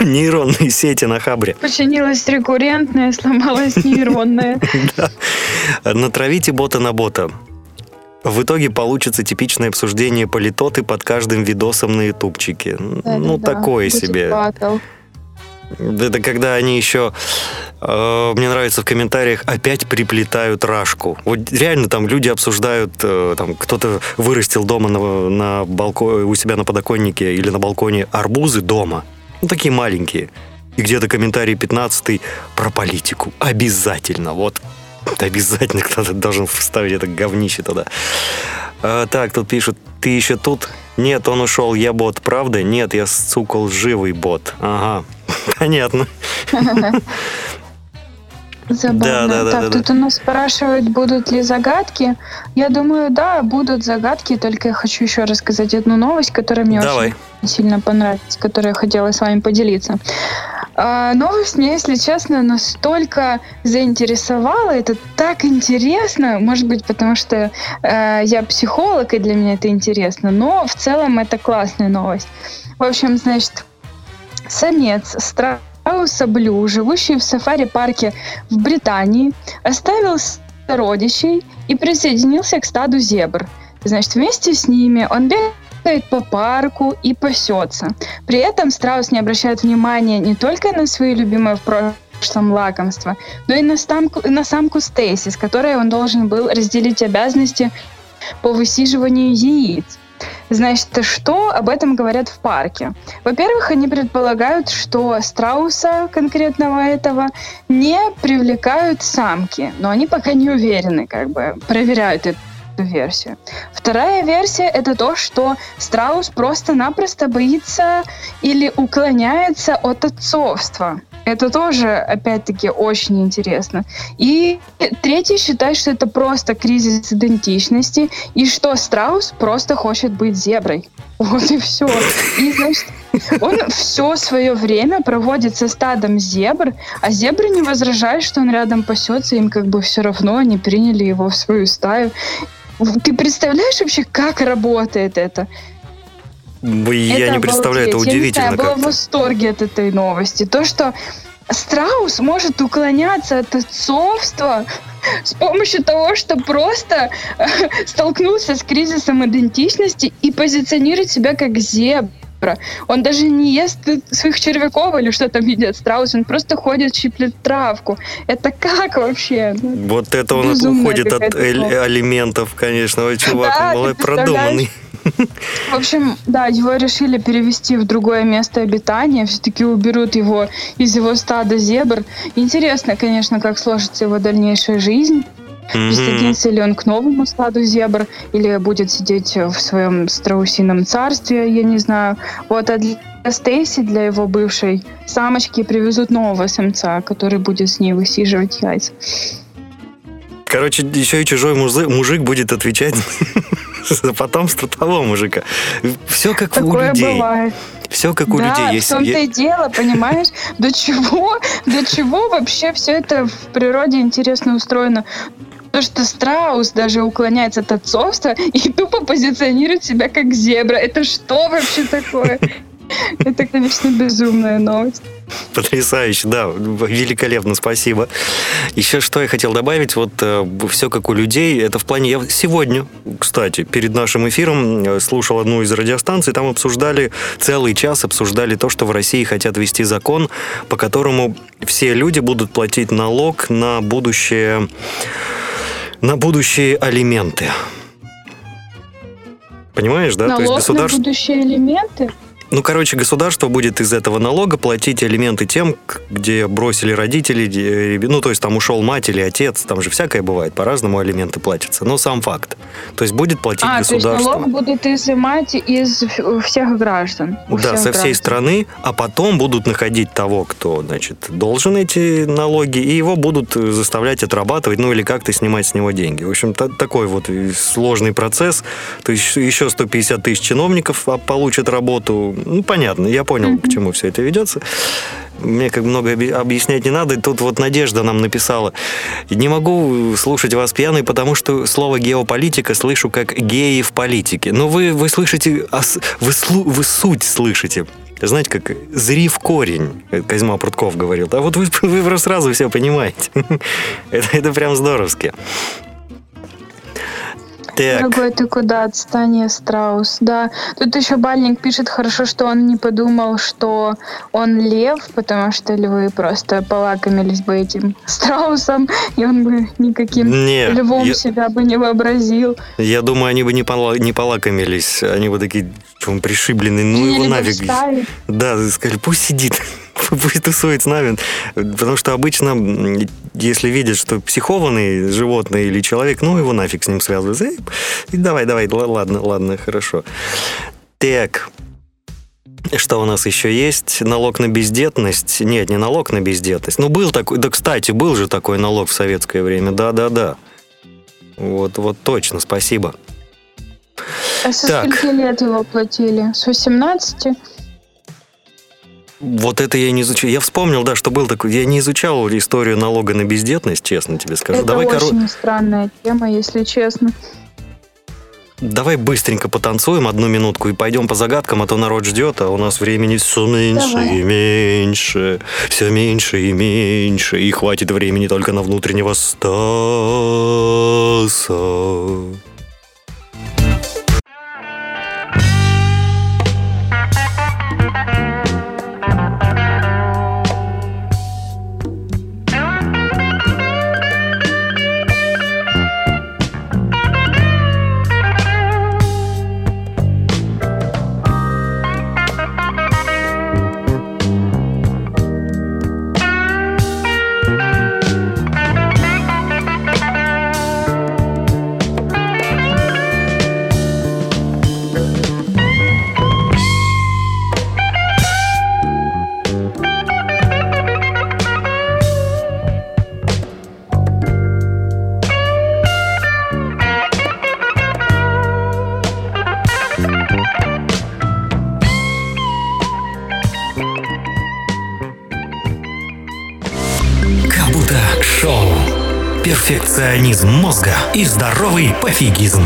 Нейронные сети на Хабре. Починилась рекуррентная, сломалась нейронная. Натравите бота на бота. В итоге получится типичное обсуждение политоты под каждым видосом на ютубчике. ну, Да-да-да, такое будет себе. Это когда они еще Э, Мне нравится в комментариях опять приплетают рашку. Вот реально там люди обсуждают, э, там кто-то вырастил дома на, на балко- у себя на подоконнике или на балконе арбузы дома. Ну, такие маленькие. И где-то комментарий 15 про политику. Обязательно. Вот обязательно кто-то должен вставить это говнище туда. А, так, тут пишут, ты еще тут? Нет, он ушел, я бот, правда? Нет, я, сука, лживый бот. Ага, понятно. Забавно. Да, да, да, так, да, тут у нас спрашивают, будут ли загадки. Я думаю, да, будут загадки, только я хочу еще рассказать одну новость, которая мне Давай. очень сильно понравилась, которой я хотела с вами поделиться. А, новость меня, если честно, настолько заинтересовала. Это так интересно. Может быть, потому что э, я психолог, и для меня это интересно. Но в целом это классная новость. В общем, значит, самец страуса Блю, живущий в сафари-парке в Британии, оставил сородичей и присоединился к стаду зебр. Значит, вместе с ними он бегает по парку и пасется. При этом страус не обращает внимания не только на свои любимые в прошлом лакомства, но и на, самку, на самку Стейси, с которой он должен был разделить обязанности по высиживанию яиц. Значит, что об этом говорят в парке? Во-первых, они предполагают, что страуса конкретного этого не привлекают самки, но они пока не уверены, как бы проверяют эту версию. Вторая версия это то, что страус просто-напросто боится или уклоняется от отцовства. Это тоже, опять-таки, очень интересно. И третий считает, что это просто кризис идентичности, и что страус просто хочет быть зеброй. Вот и все. И, значит, он все свое время проводит со стадом зебр, а зебры не возражают, что он рядом пасется, им как бы все равно они приняли его в свою стаю. Ты представляешь вообще, как работает это? Я не представляю, это обалдеть. Я не знаю, удивительно Я была в восторге от этой новости. То, что страус может уклоняться от отцовства с помощью того, что просто э, столкнулся с кризисом идентичности и позиционирует себя как зебра. Он даже не ест своих червяков или что там едят страус, он просто ходит, щиплет травку. Это как вообще? Ну, Вот это он Безумная уходит от эль- алиментов, конечно. Ой, чувак, Да, он продуманный. В общем, да, его решили перевести в другое место обитания. Все-таки уберут его из его стада зебр. Интересно, конечно, как сложится его дальнейшая жизнь. Присоединится ли он к новому стаду зебр или будет сидеть в своем страусином царстве, я не знаю. Вот, а для Стейси, для его бывшей самочки, привезут нового самца, который будет с ней высиживать яйца. Короче, еще и чужой мужик будет отвечать за потомство того мужика. Все как у Такое людей. бывает. Все как у да, людей. в Есть, том-то е- и дело, понимаешь? До чего, до чего вообще все это в природе интересно устроено? То, что страус даже уклоняется от отцовства и тупо позиционирует себя как зебра. Это что вообще такое? Это, конечно, безумная новость. Потрясающе, да, великолепно, спасибо. Еще что я хотел добавить, вот все как у людей, это в плане, я сегодня, кстати, перед нашим эфиром э, слушал одну из радиостанций, там обсуждали, целый час обсуждали то, что в России хотят ввести закон, по которому все люди будут платить налог на будущее, на будущие алименты. Понимаешь, да? Налог на государство... будущие элементы? Ну, короче, государство будет из этого налога платить алименты тем, где бросили родители, где- ну, то есть там ушел мать или отец, там же всякое бывает, по-разному алименты платятся, но сам факт. То есть будет платить А, то есть государство. налог будут изымать из всех граждан. Да, всех со всей граждан. страны, а потом будут находить того, кто, значит, должен эти налоги, и его будут э, заставлять отрабатывать, ну или как-то снимать с него деньги. В общем, та- такой вот и сложный процесс. То есть еще 150 тысяч чиновников а, получат работу. Ну, понятно, я понял, к чему все это ведется. Мне как много объяснять не надо. Тут вот Надежда нам написала. Не могу слушать вас пьяный, потому что слово геополитика слышу как геи в политике. Но вы, вы слышите, вы, вы суть слышите. Знаете, как «зри в корень», Козьма Прутков говорил. А вот вы, вы сразу все понимаете. Это, это прям здоровски. Так, Дорогой, ты куда? Отстань, я страус. Да. Тут еще Бальник пишет, хорошо, что он не подумал, что он лев, потому что львы просто полакомились бы этим страусом, и он бы никаким Не, львом я- себя бы не вообразил. я думаю, они бы не, пола- не полакомились. Они бы такие, что он пришибленный, ну его нафиг. Да, сказали, пусть сидит, пусть тусует с нами. Потому что обычно, если видят, что психованный животное или человек, ну его нафиг с ним связываются. Эй, и давай, давай, ладно, ладно, хорошо. Так, что у нас еще есть? Налог на бездетность? Нет, не налог на бездетность. Ну, был такой, да, кстати, был же такой налог в советское время. Да-да-да. Вот, вот точно, спасибо. А со Так. скольки лет его платили? С 18? Вот это я не изучал. Я вспомнил, да, что был такой. Я не изучал историю налога на бездетность, честно тебе скажу. Это давай, очень странная тема, если честно. давай быстренько потанцуем одну минутку и пойдем по загадкам, а то народ ждет, а у нас времени все меньше Давай. и меньше, все меньше и меньше, и хватит времени только на внутреннего Стаса. Перфекционизм мозга и здоровый пофигизм.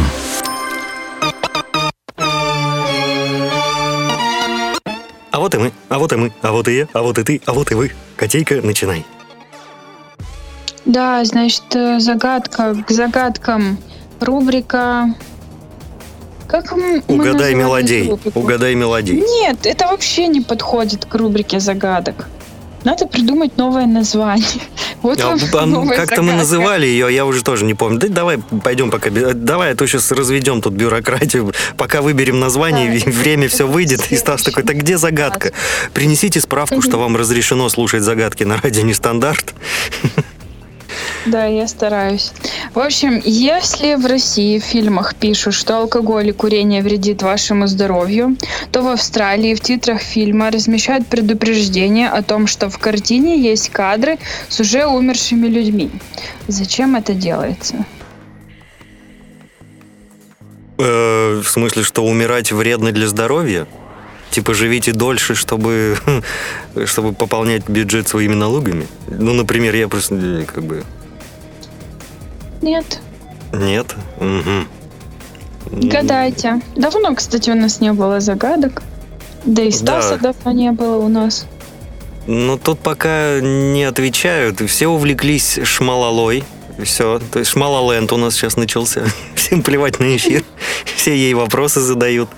А вот и мы, а вот и мы, а вот и я, а вот и ты, а вот и вы. Котейка, начинай. Да, значит, э, загадка к загадкам. Рубрика... Как мы Угадай мелодей, угадай мелодей. Нет, это вообще не подходит к рубрике загадок. Надо придумать новое название. Вот А, вам а, ну, Как-то мы называли ее, я уже тоже не помню. Да давай пойдем пока. Давай, а то сейчас разведем тут бюрократию. Пока выберем название, Да, время все выйдет. И Стас такой, так где загадка? Принесите справку, что вам разрешено слушать загадки на радио Нестандарт. Да, я стараюсь. В общем, если в России в фильмах пишут, что алкоголь и курение вредит вашему здоровью, то в Австралии в титрах фильма размещают предупреждение о том, что в картине есть кадры с уже умершими людьми. Зачем это делается? Э, в смысле, что умирать вредно для здоровья? Типа живите дольше, чтобы, чтобы пополнять бюджет своими налогами? Ну, например, я просто э, как бы... Нет. Нет? Мгм. Гадайте. Давно, кстати, у нас не было загадок. Да и Стаса Да. давно не было у нас. Ну, тут пока не отвечают. Все увлеклись шмалалой. Все. То есть шмалаленд у нас сейчас начался. Всем плевать на эфир. Все ей вопросы задают.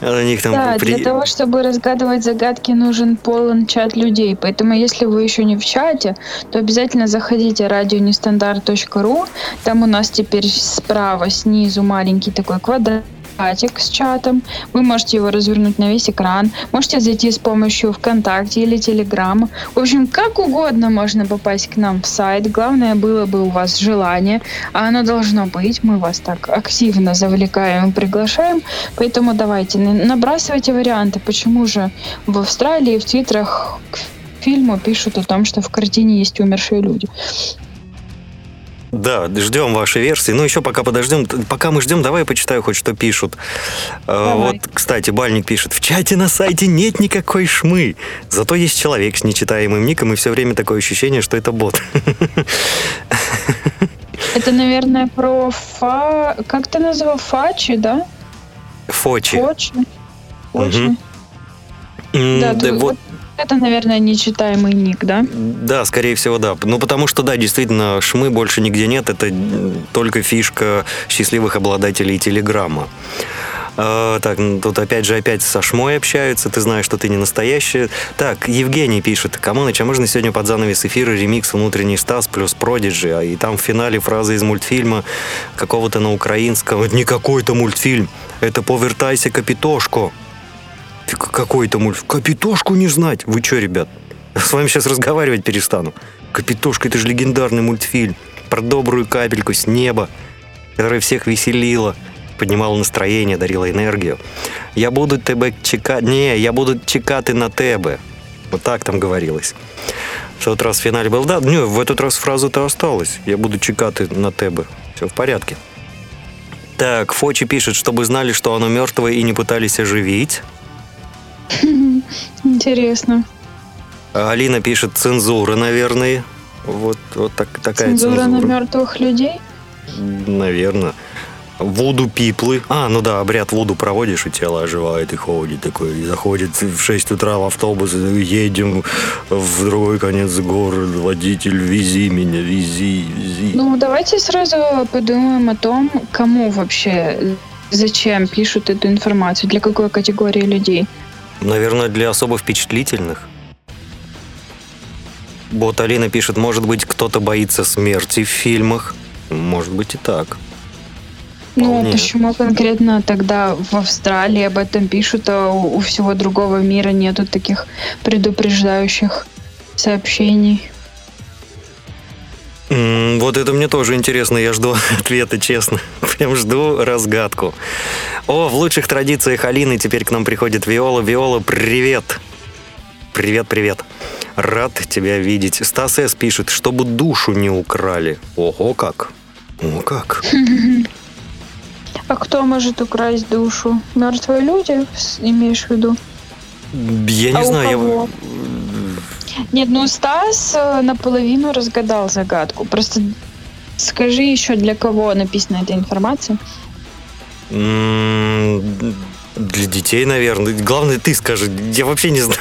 На них там Да, при- для того, чтобы разгадывать загадки, нужен полон чат людей. Поэтому, если вы еще не в чате, то обязательно заходите радионестандарт.ру. Там у нас теперь справа, снизу маленький такой квадратик с чатом. Вы можете его развернуть на весь экран. Можете зайти с помощью ВКонтакте или Телеграма. В общем, как угодно можно попасть к нам в сайт. Главное было бы у вас желание, а оно должно быть. Мы вас так активно завлекаем и приглашаем. Поэтому давайте, на- набрасывайте варианты. Почему же в Австралии в титрах к фильму пишут о том, что в картине есть умершие люди? Да, ждем вашей версии. Ну, еще пока подождем. Пока мы ждем, давай я почитаю хоть что пишут. А, Давай. Вот, кстати, Бальник пишет. В чате на сайте нет никакой шмы. Зато есть человек с нечитаемым ником, и все время такое ощущение, что это бот. Это, наверное, про фа... Как ты назвал? Фачи, да? Фочи. Фочи. Фочи. М, Да, да вот, Это, наверное, нечитаемый ник, да? Да, скорее всего, да. Ну, потому что, да, действительно, шмы больше нигде нет. Это только фишка счастливых обладателей Телеграма. А, так, ну, тут опять же опять со шмой общаются, ты знаешь, что ты не настоящая. Так, Евгений пишет, Камоныч, а можно сегодня под занавес эфира ремикс «Внутренний Стас» плюс «Продиджи», а и там в финале фраза из мультфильма какого-то на украинском. Это не какой-то мультфильм, это «Повертайся, капитошко». Какой-то мультфильм. Капитошку не знать. Вы что, ребят? С вами сейчас разговаривать перестану. Капитошка, это же легендарный мультфильм про добрую капельку с неба, которая всех веселила, поднимала настроение, дарила энергию. Я буду тебе чекати... Не, я буду чекати на тебе. Вот так там говорилось. В тот раз в финале был, да, не, в этот раз фраза-то осталась. Я буду чекати на тебе. Все в порядке. Так, Фочи пишет, чтобы знали, что оно мертвое и не пытались оживить. Интересно. А Алина пишет цензура, наверное. Вот, вот так, такая Цензура цензура. на мертвых людей? Наверное. Вуду пиплы. А, ну да, обряд вуду проводишь, и тело оживает и ходит такой. И заходит в 6 утра в автобус, едем в другой конец города. Водитель, вези меня, вези, вези. Ну, давайте сразу подумаем о том, кому вообще, зачем пишут эту информацию, для какой категории людей. Наверное, для особо впечатлительных. Вот Алина пишет, может быть, кто-то боится смерти в фильмах. Может быть и так. Ну, Вполне. почему конкретно тогда в Австралии об этом пишут, а у, у всего другого мира нету таких предупреждающих сообщений? Вот это мне тоже интересно, я жду ответа, честно. Прям жду разгадку. О, в лучших традициях Алины теперь к нам приходит Виола. Виола, привет! Привет, привет. Рад тебя видеть. Стас С. пишет, чтобы душу не украли. Ого, как. О, как. А кто может украсть душу? Мертвые люди, имеешь в виду? Я не а знаю, я... Нет, ну Стас наполовину разгадал загадку. Просто скажи еще, для кого написана эта информация. Для детей, наверное. Главное, ты скажи. Я вообще не знаю.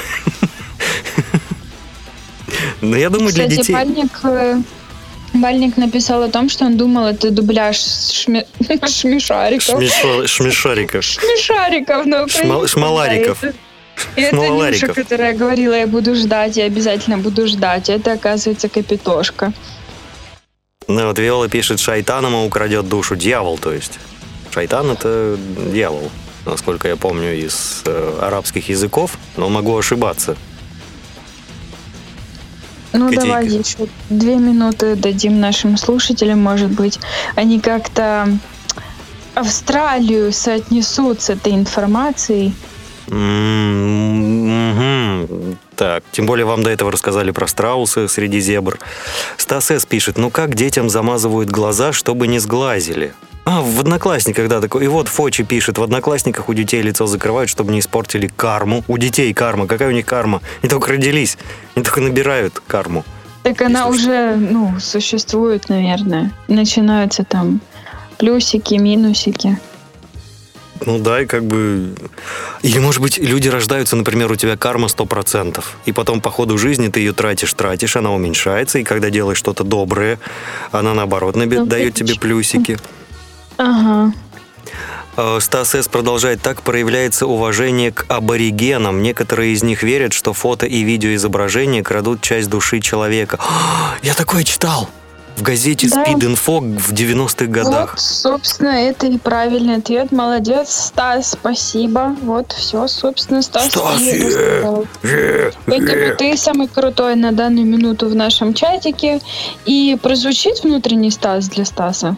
Но я думаю, для детей. Бальник, э, Бальник написал о том, что он думал, это дубляж шме- шмешариков. Шмешо- Шмешариков. Шмешариков украинском. Шмал- шмалариков. да, это- Это Нюша, Шмалариков. которая говорила, я буду ждать, я обязательно буду ждать. Это, оказывается, Капитошка. Ну вот Виола пишет, шайтан ему украдет душу. Дьявол, то есть. Шайтан это дьявол, насколько я помню из э, арабских языков, но могу ошибаться. Ну, Котейка. давай еще две минуты дадим нашим слушателям, может быть. Они как-то Австралию соотнесут с этой информацией. Мгм. Так, тем более вам до этого рассказали про страусы среди зебр. Стас С. пишет, ну как детям замазывают глаза, чтобы не сглазили? А, в Одноклассниках, да, такой. И вот Фочи пишет, в Одноклассниках у детей лицо закрывают, чтобы не испортили карму. У детей карма. Какая у них карма? Они только родились, они только набирают карму. Так она Если уже, ну, существует, наверное. Начинаются там плюсики, минусики. Ну да, и как бы... Или, может быть, люди рождаются, например, у тебя карма 100%, и потом по ходу жизни ты ее тратишь, тратишь, она уменьшается, и когда делаешь что-то доброе, она, наоборот, наби- Ну, дает тебе плюсики. Ага. Э, Стас С. продолжает, так проявляется уважение к аборигенам. Некоторые из них верят, что фото и видеоизображения крадут часть души человека. Я такое читал в газете Да. Speed Info в 90-х годах. Вот, собственно, это и правильный ответ. Молодец, Стас, спасибо. Вот, все, собственно, Стас. Стас, е, рассказал. Э, Поэтому ты самый крутой на данную минуту в нашем чатике. И прозвучит внутренний Стас для Стаса.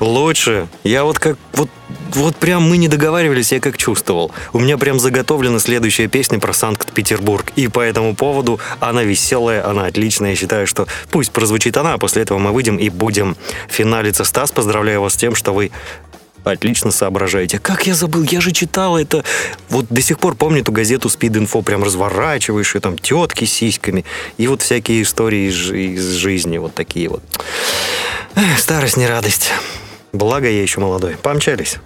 Лучше. Я вот как... Вот, вот прям мы не договаривались, я как чувствовал. У меня прям заготовлена следующая песня про Санкт-Петербург. И по этому поводу она веселая, она отличная. Я считаю, что пусть прозвучит она, а после этого мы выйдем и будем финалиться. Стас, поздравляю вас с тем, что вы отлично соображаете. Как я забыл, я же читал это. Вот до сих пор помню эту газету Speed Info, прям разворачиваешь, и там тетки с сиськами, и вот всякие истории из, из жизни, вот такие вот. Эх, старость не радость. Благо я еще молодой. Помчались.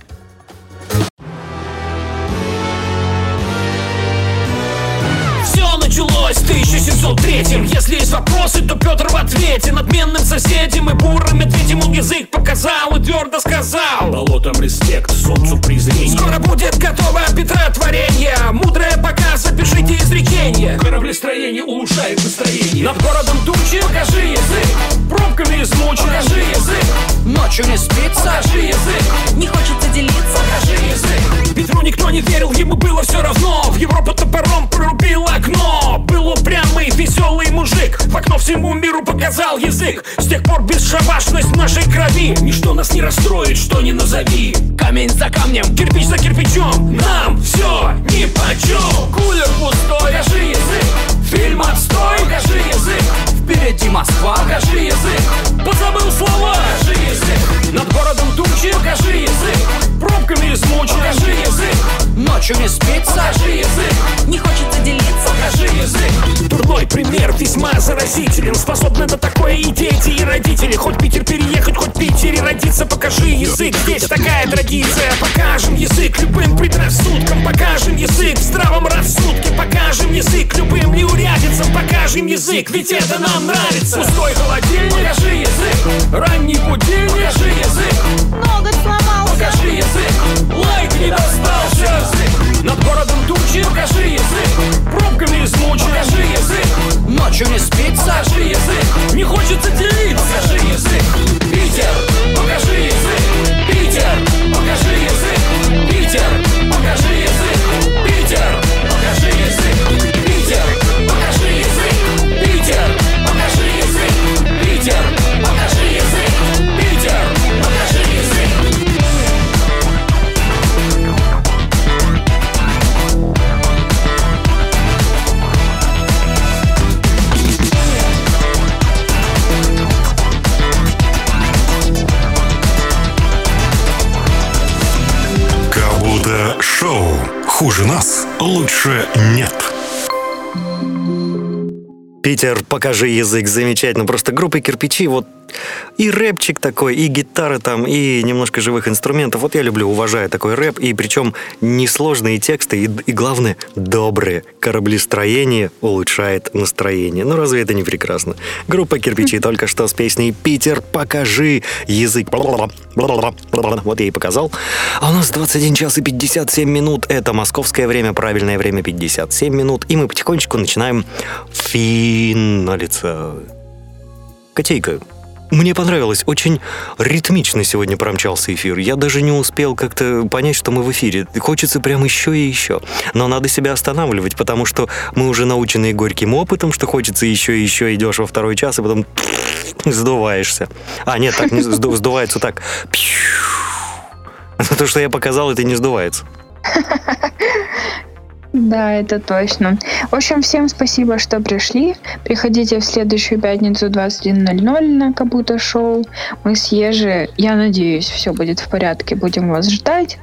Все началось 903 Если есть вопросы, то Петр в ответе. Надменным соседям и бурым медведем Он язык показал и твердо сказал. Болотом респект, солнцу презрение Скоро будет готово Петра творение. Мудрое пока запишите изречение. Кораблестроение улучшает настроение. Над городом тучи покажи язык. Пробками измучен. Покажи язык. Ночью не спится покажи язык. Не хочется делиться покажи язык. Петру никто не верил, ему было все равно. В Европу топором прорубил окно. Был упрямый, веселый мужик В окно всему миру показал язык. С тех пор бесшабашность в нашей крови. Ничто нас не расстроит, что не назови. Камень за камнем, кирпич за кирпичом. Нам все ни почем. Кулер пустой, покажи язык. Фильм отстой, покажи язык Впереди Москва покажи язык. Позабыл слова, покажи язык. Над городом тучи, покажи язык. Пробками измучен, покажи язык. Ночью не спится покажи язык. Не хочется делиться покажи язык. Дурной пример весьма заразителен. Способны на такое и дети, и родители. Хоть Питер переехать, хоть Питере родиться Покажи язык, здесь такая традиция. Покажем язык любым предрассудкам Покажем язык в здравом рассудке Покажем язык любым Покажем язык, ведь это нам нравится. Пустой холодильник, покажи язык. Ранний будильник, покажи язык. Ноготь сломался. Покажи язык. Лайк не достался Над городом тучи, покажи язык. Пробками измучен, покажи язык. Ночью не спится. Покажи язык. Не хочется делиться, покажи язык. Питер, покажи язык. Питер, покажи язык. Питер, Хуже нас, лучше нет. Питер, покажи язык, замечательно. Просто группа кирпичи, вот и рэпчик такой, и гитары там, и немножко живых инструментов. Вот я люблю, уважаю такой рэп, и причем несложные тексты, и, и главное, добрые. Кораблестроение улучшает настроение. Ну разве это не прекрасно? Группа кирпичи только что с песней «Питер, покажи язык». Вот я и показал. А у нас 21 час и 57 минут. Это московское время, правильное время 57 минут. И мы потихонечку начинаем финалиться. Котейка, мне понравилось, очень ритмично сегодня промчался эфир. Я даже не успел как-то понять, что мы в эфире. Хочется прям еще и еще. Но надо себя останавливать, потому что мы уже научены горьким опытом, что хочется еще и еще, идешь во второй час, и потом сдуваешься. А, нет, так не сду- сдувается так. То, что я показал, это не сдувается. Да, это точно. В общем, всем спасибо, что пришли. Приходите в следующую пятницу 21.00 на Кабута Шоу. Мы с Ежи, я надеюсь, все будет в порядке. Будем вас ждать.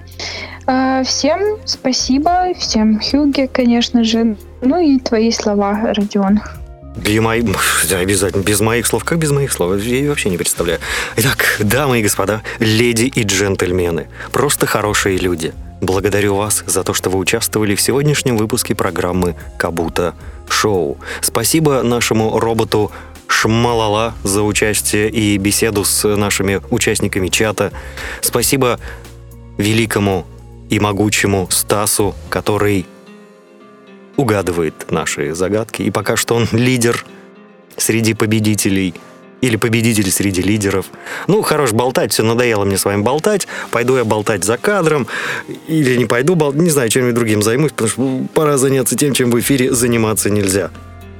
А, Всем спасибо. Всем Хюге, конечно же. Ну и твои слова, Родион. Без мои- да, обязательно. Без моих слов. Как без моих слов? Я вообще не представляю. Итак, дамы и господа, леди и джентльмены, просто хорошие люди. Благодарю вас за то, что вы участвовали в сегодняшнем выпуске программы «Кабута Шоу». Спасибо нашему роботу Шмалала за участие и беседу с нашими участниками чата. Спасибо великому и могучему Стасу, который угадывает наши загадки. И пока что он лидер среди победителей. Или победитель среди лидеров. Ну, хорош болтать, все надоело мне с вами болтать. Пойду я болтать за кадром. Или не пойду, бол- не знаю, чем-нибудь другим займусь, потому что пора заняться тем, чем в эфире заниматься нельзя.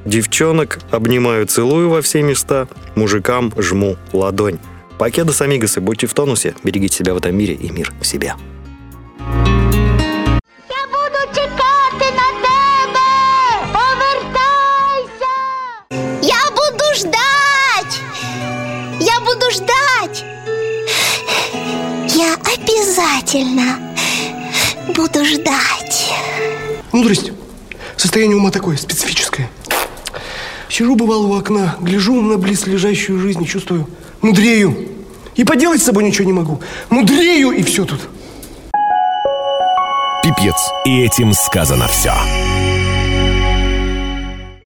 Девчонок обнимаю, целую во все места. Мужикам жму ладонь. Покедос, амигосы, будьте в тонусе. Берегите себя в этом мире и мир в себе. Я обязательно буду ждать. Мудрость. Состояние ума такое, специфическое. Сижу, бывало, у окна, гляжу на близлежащую жизнь и чувствую, мудрею. И поделать с собой ничего не могу. Мудрею, и все тут. Пипец. И этим сказано все.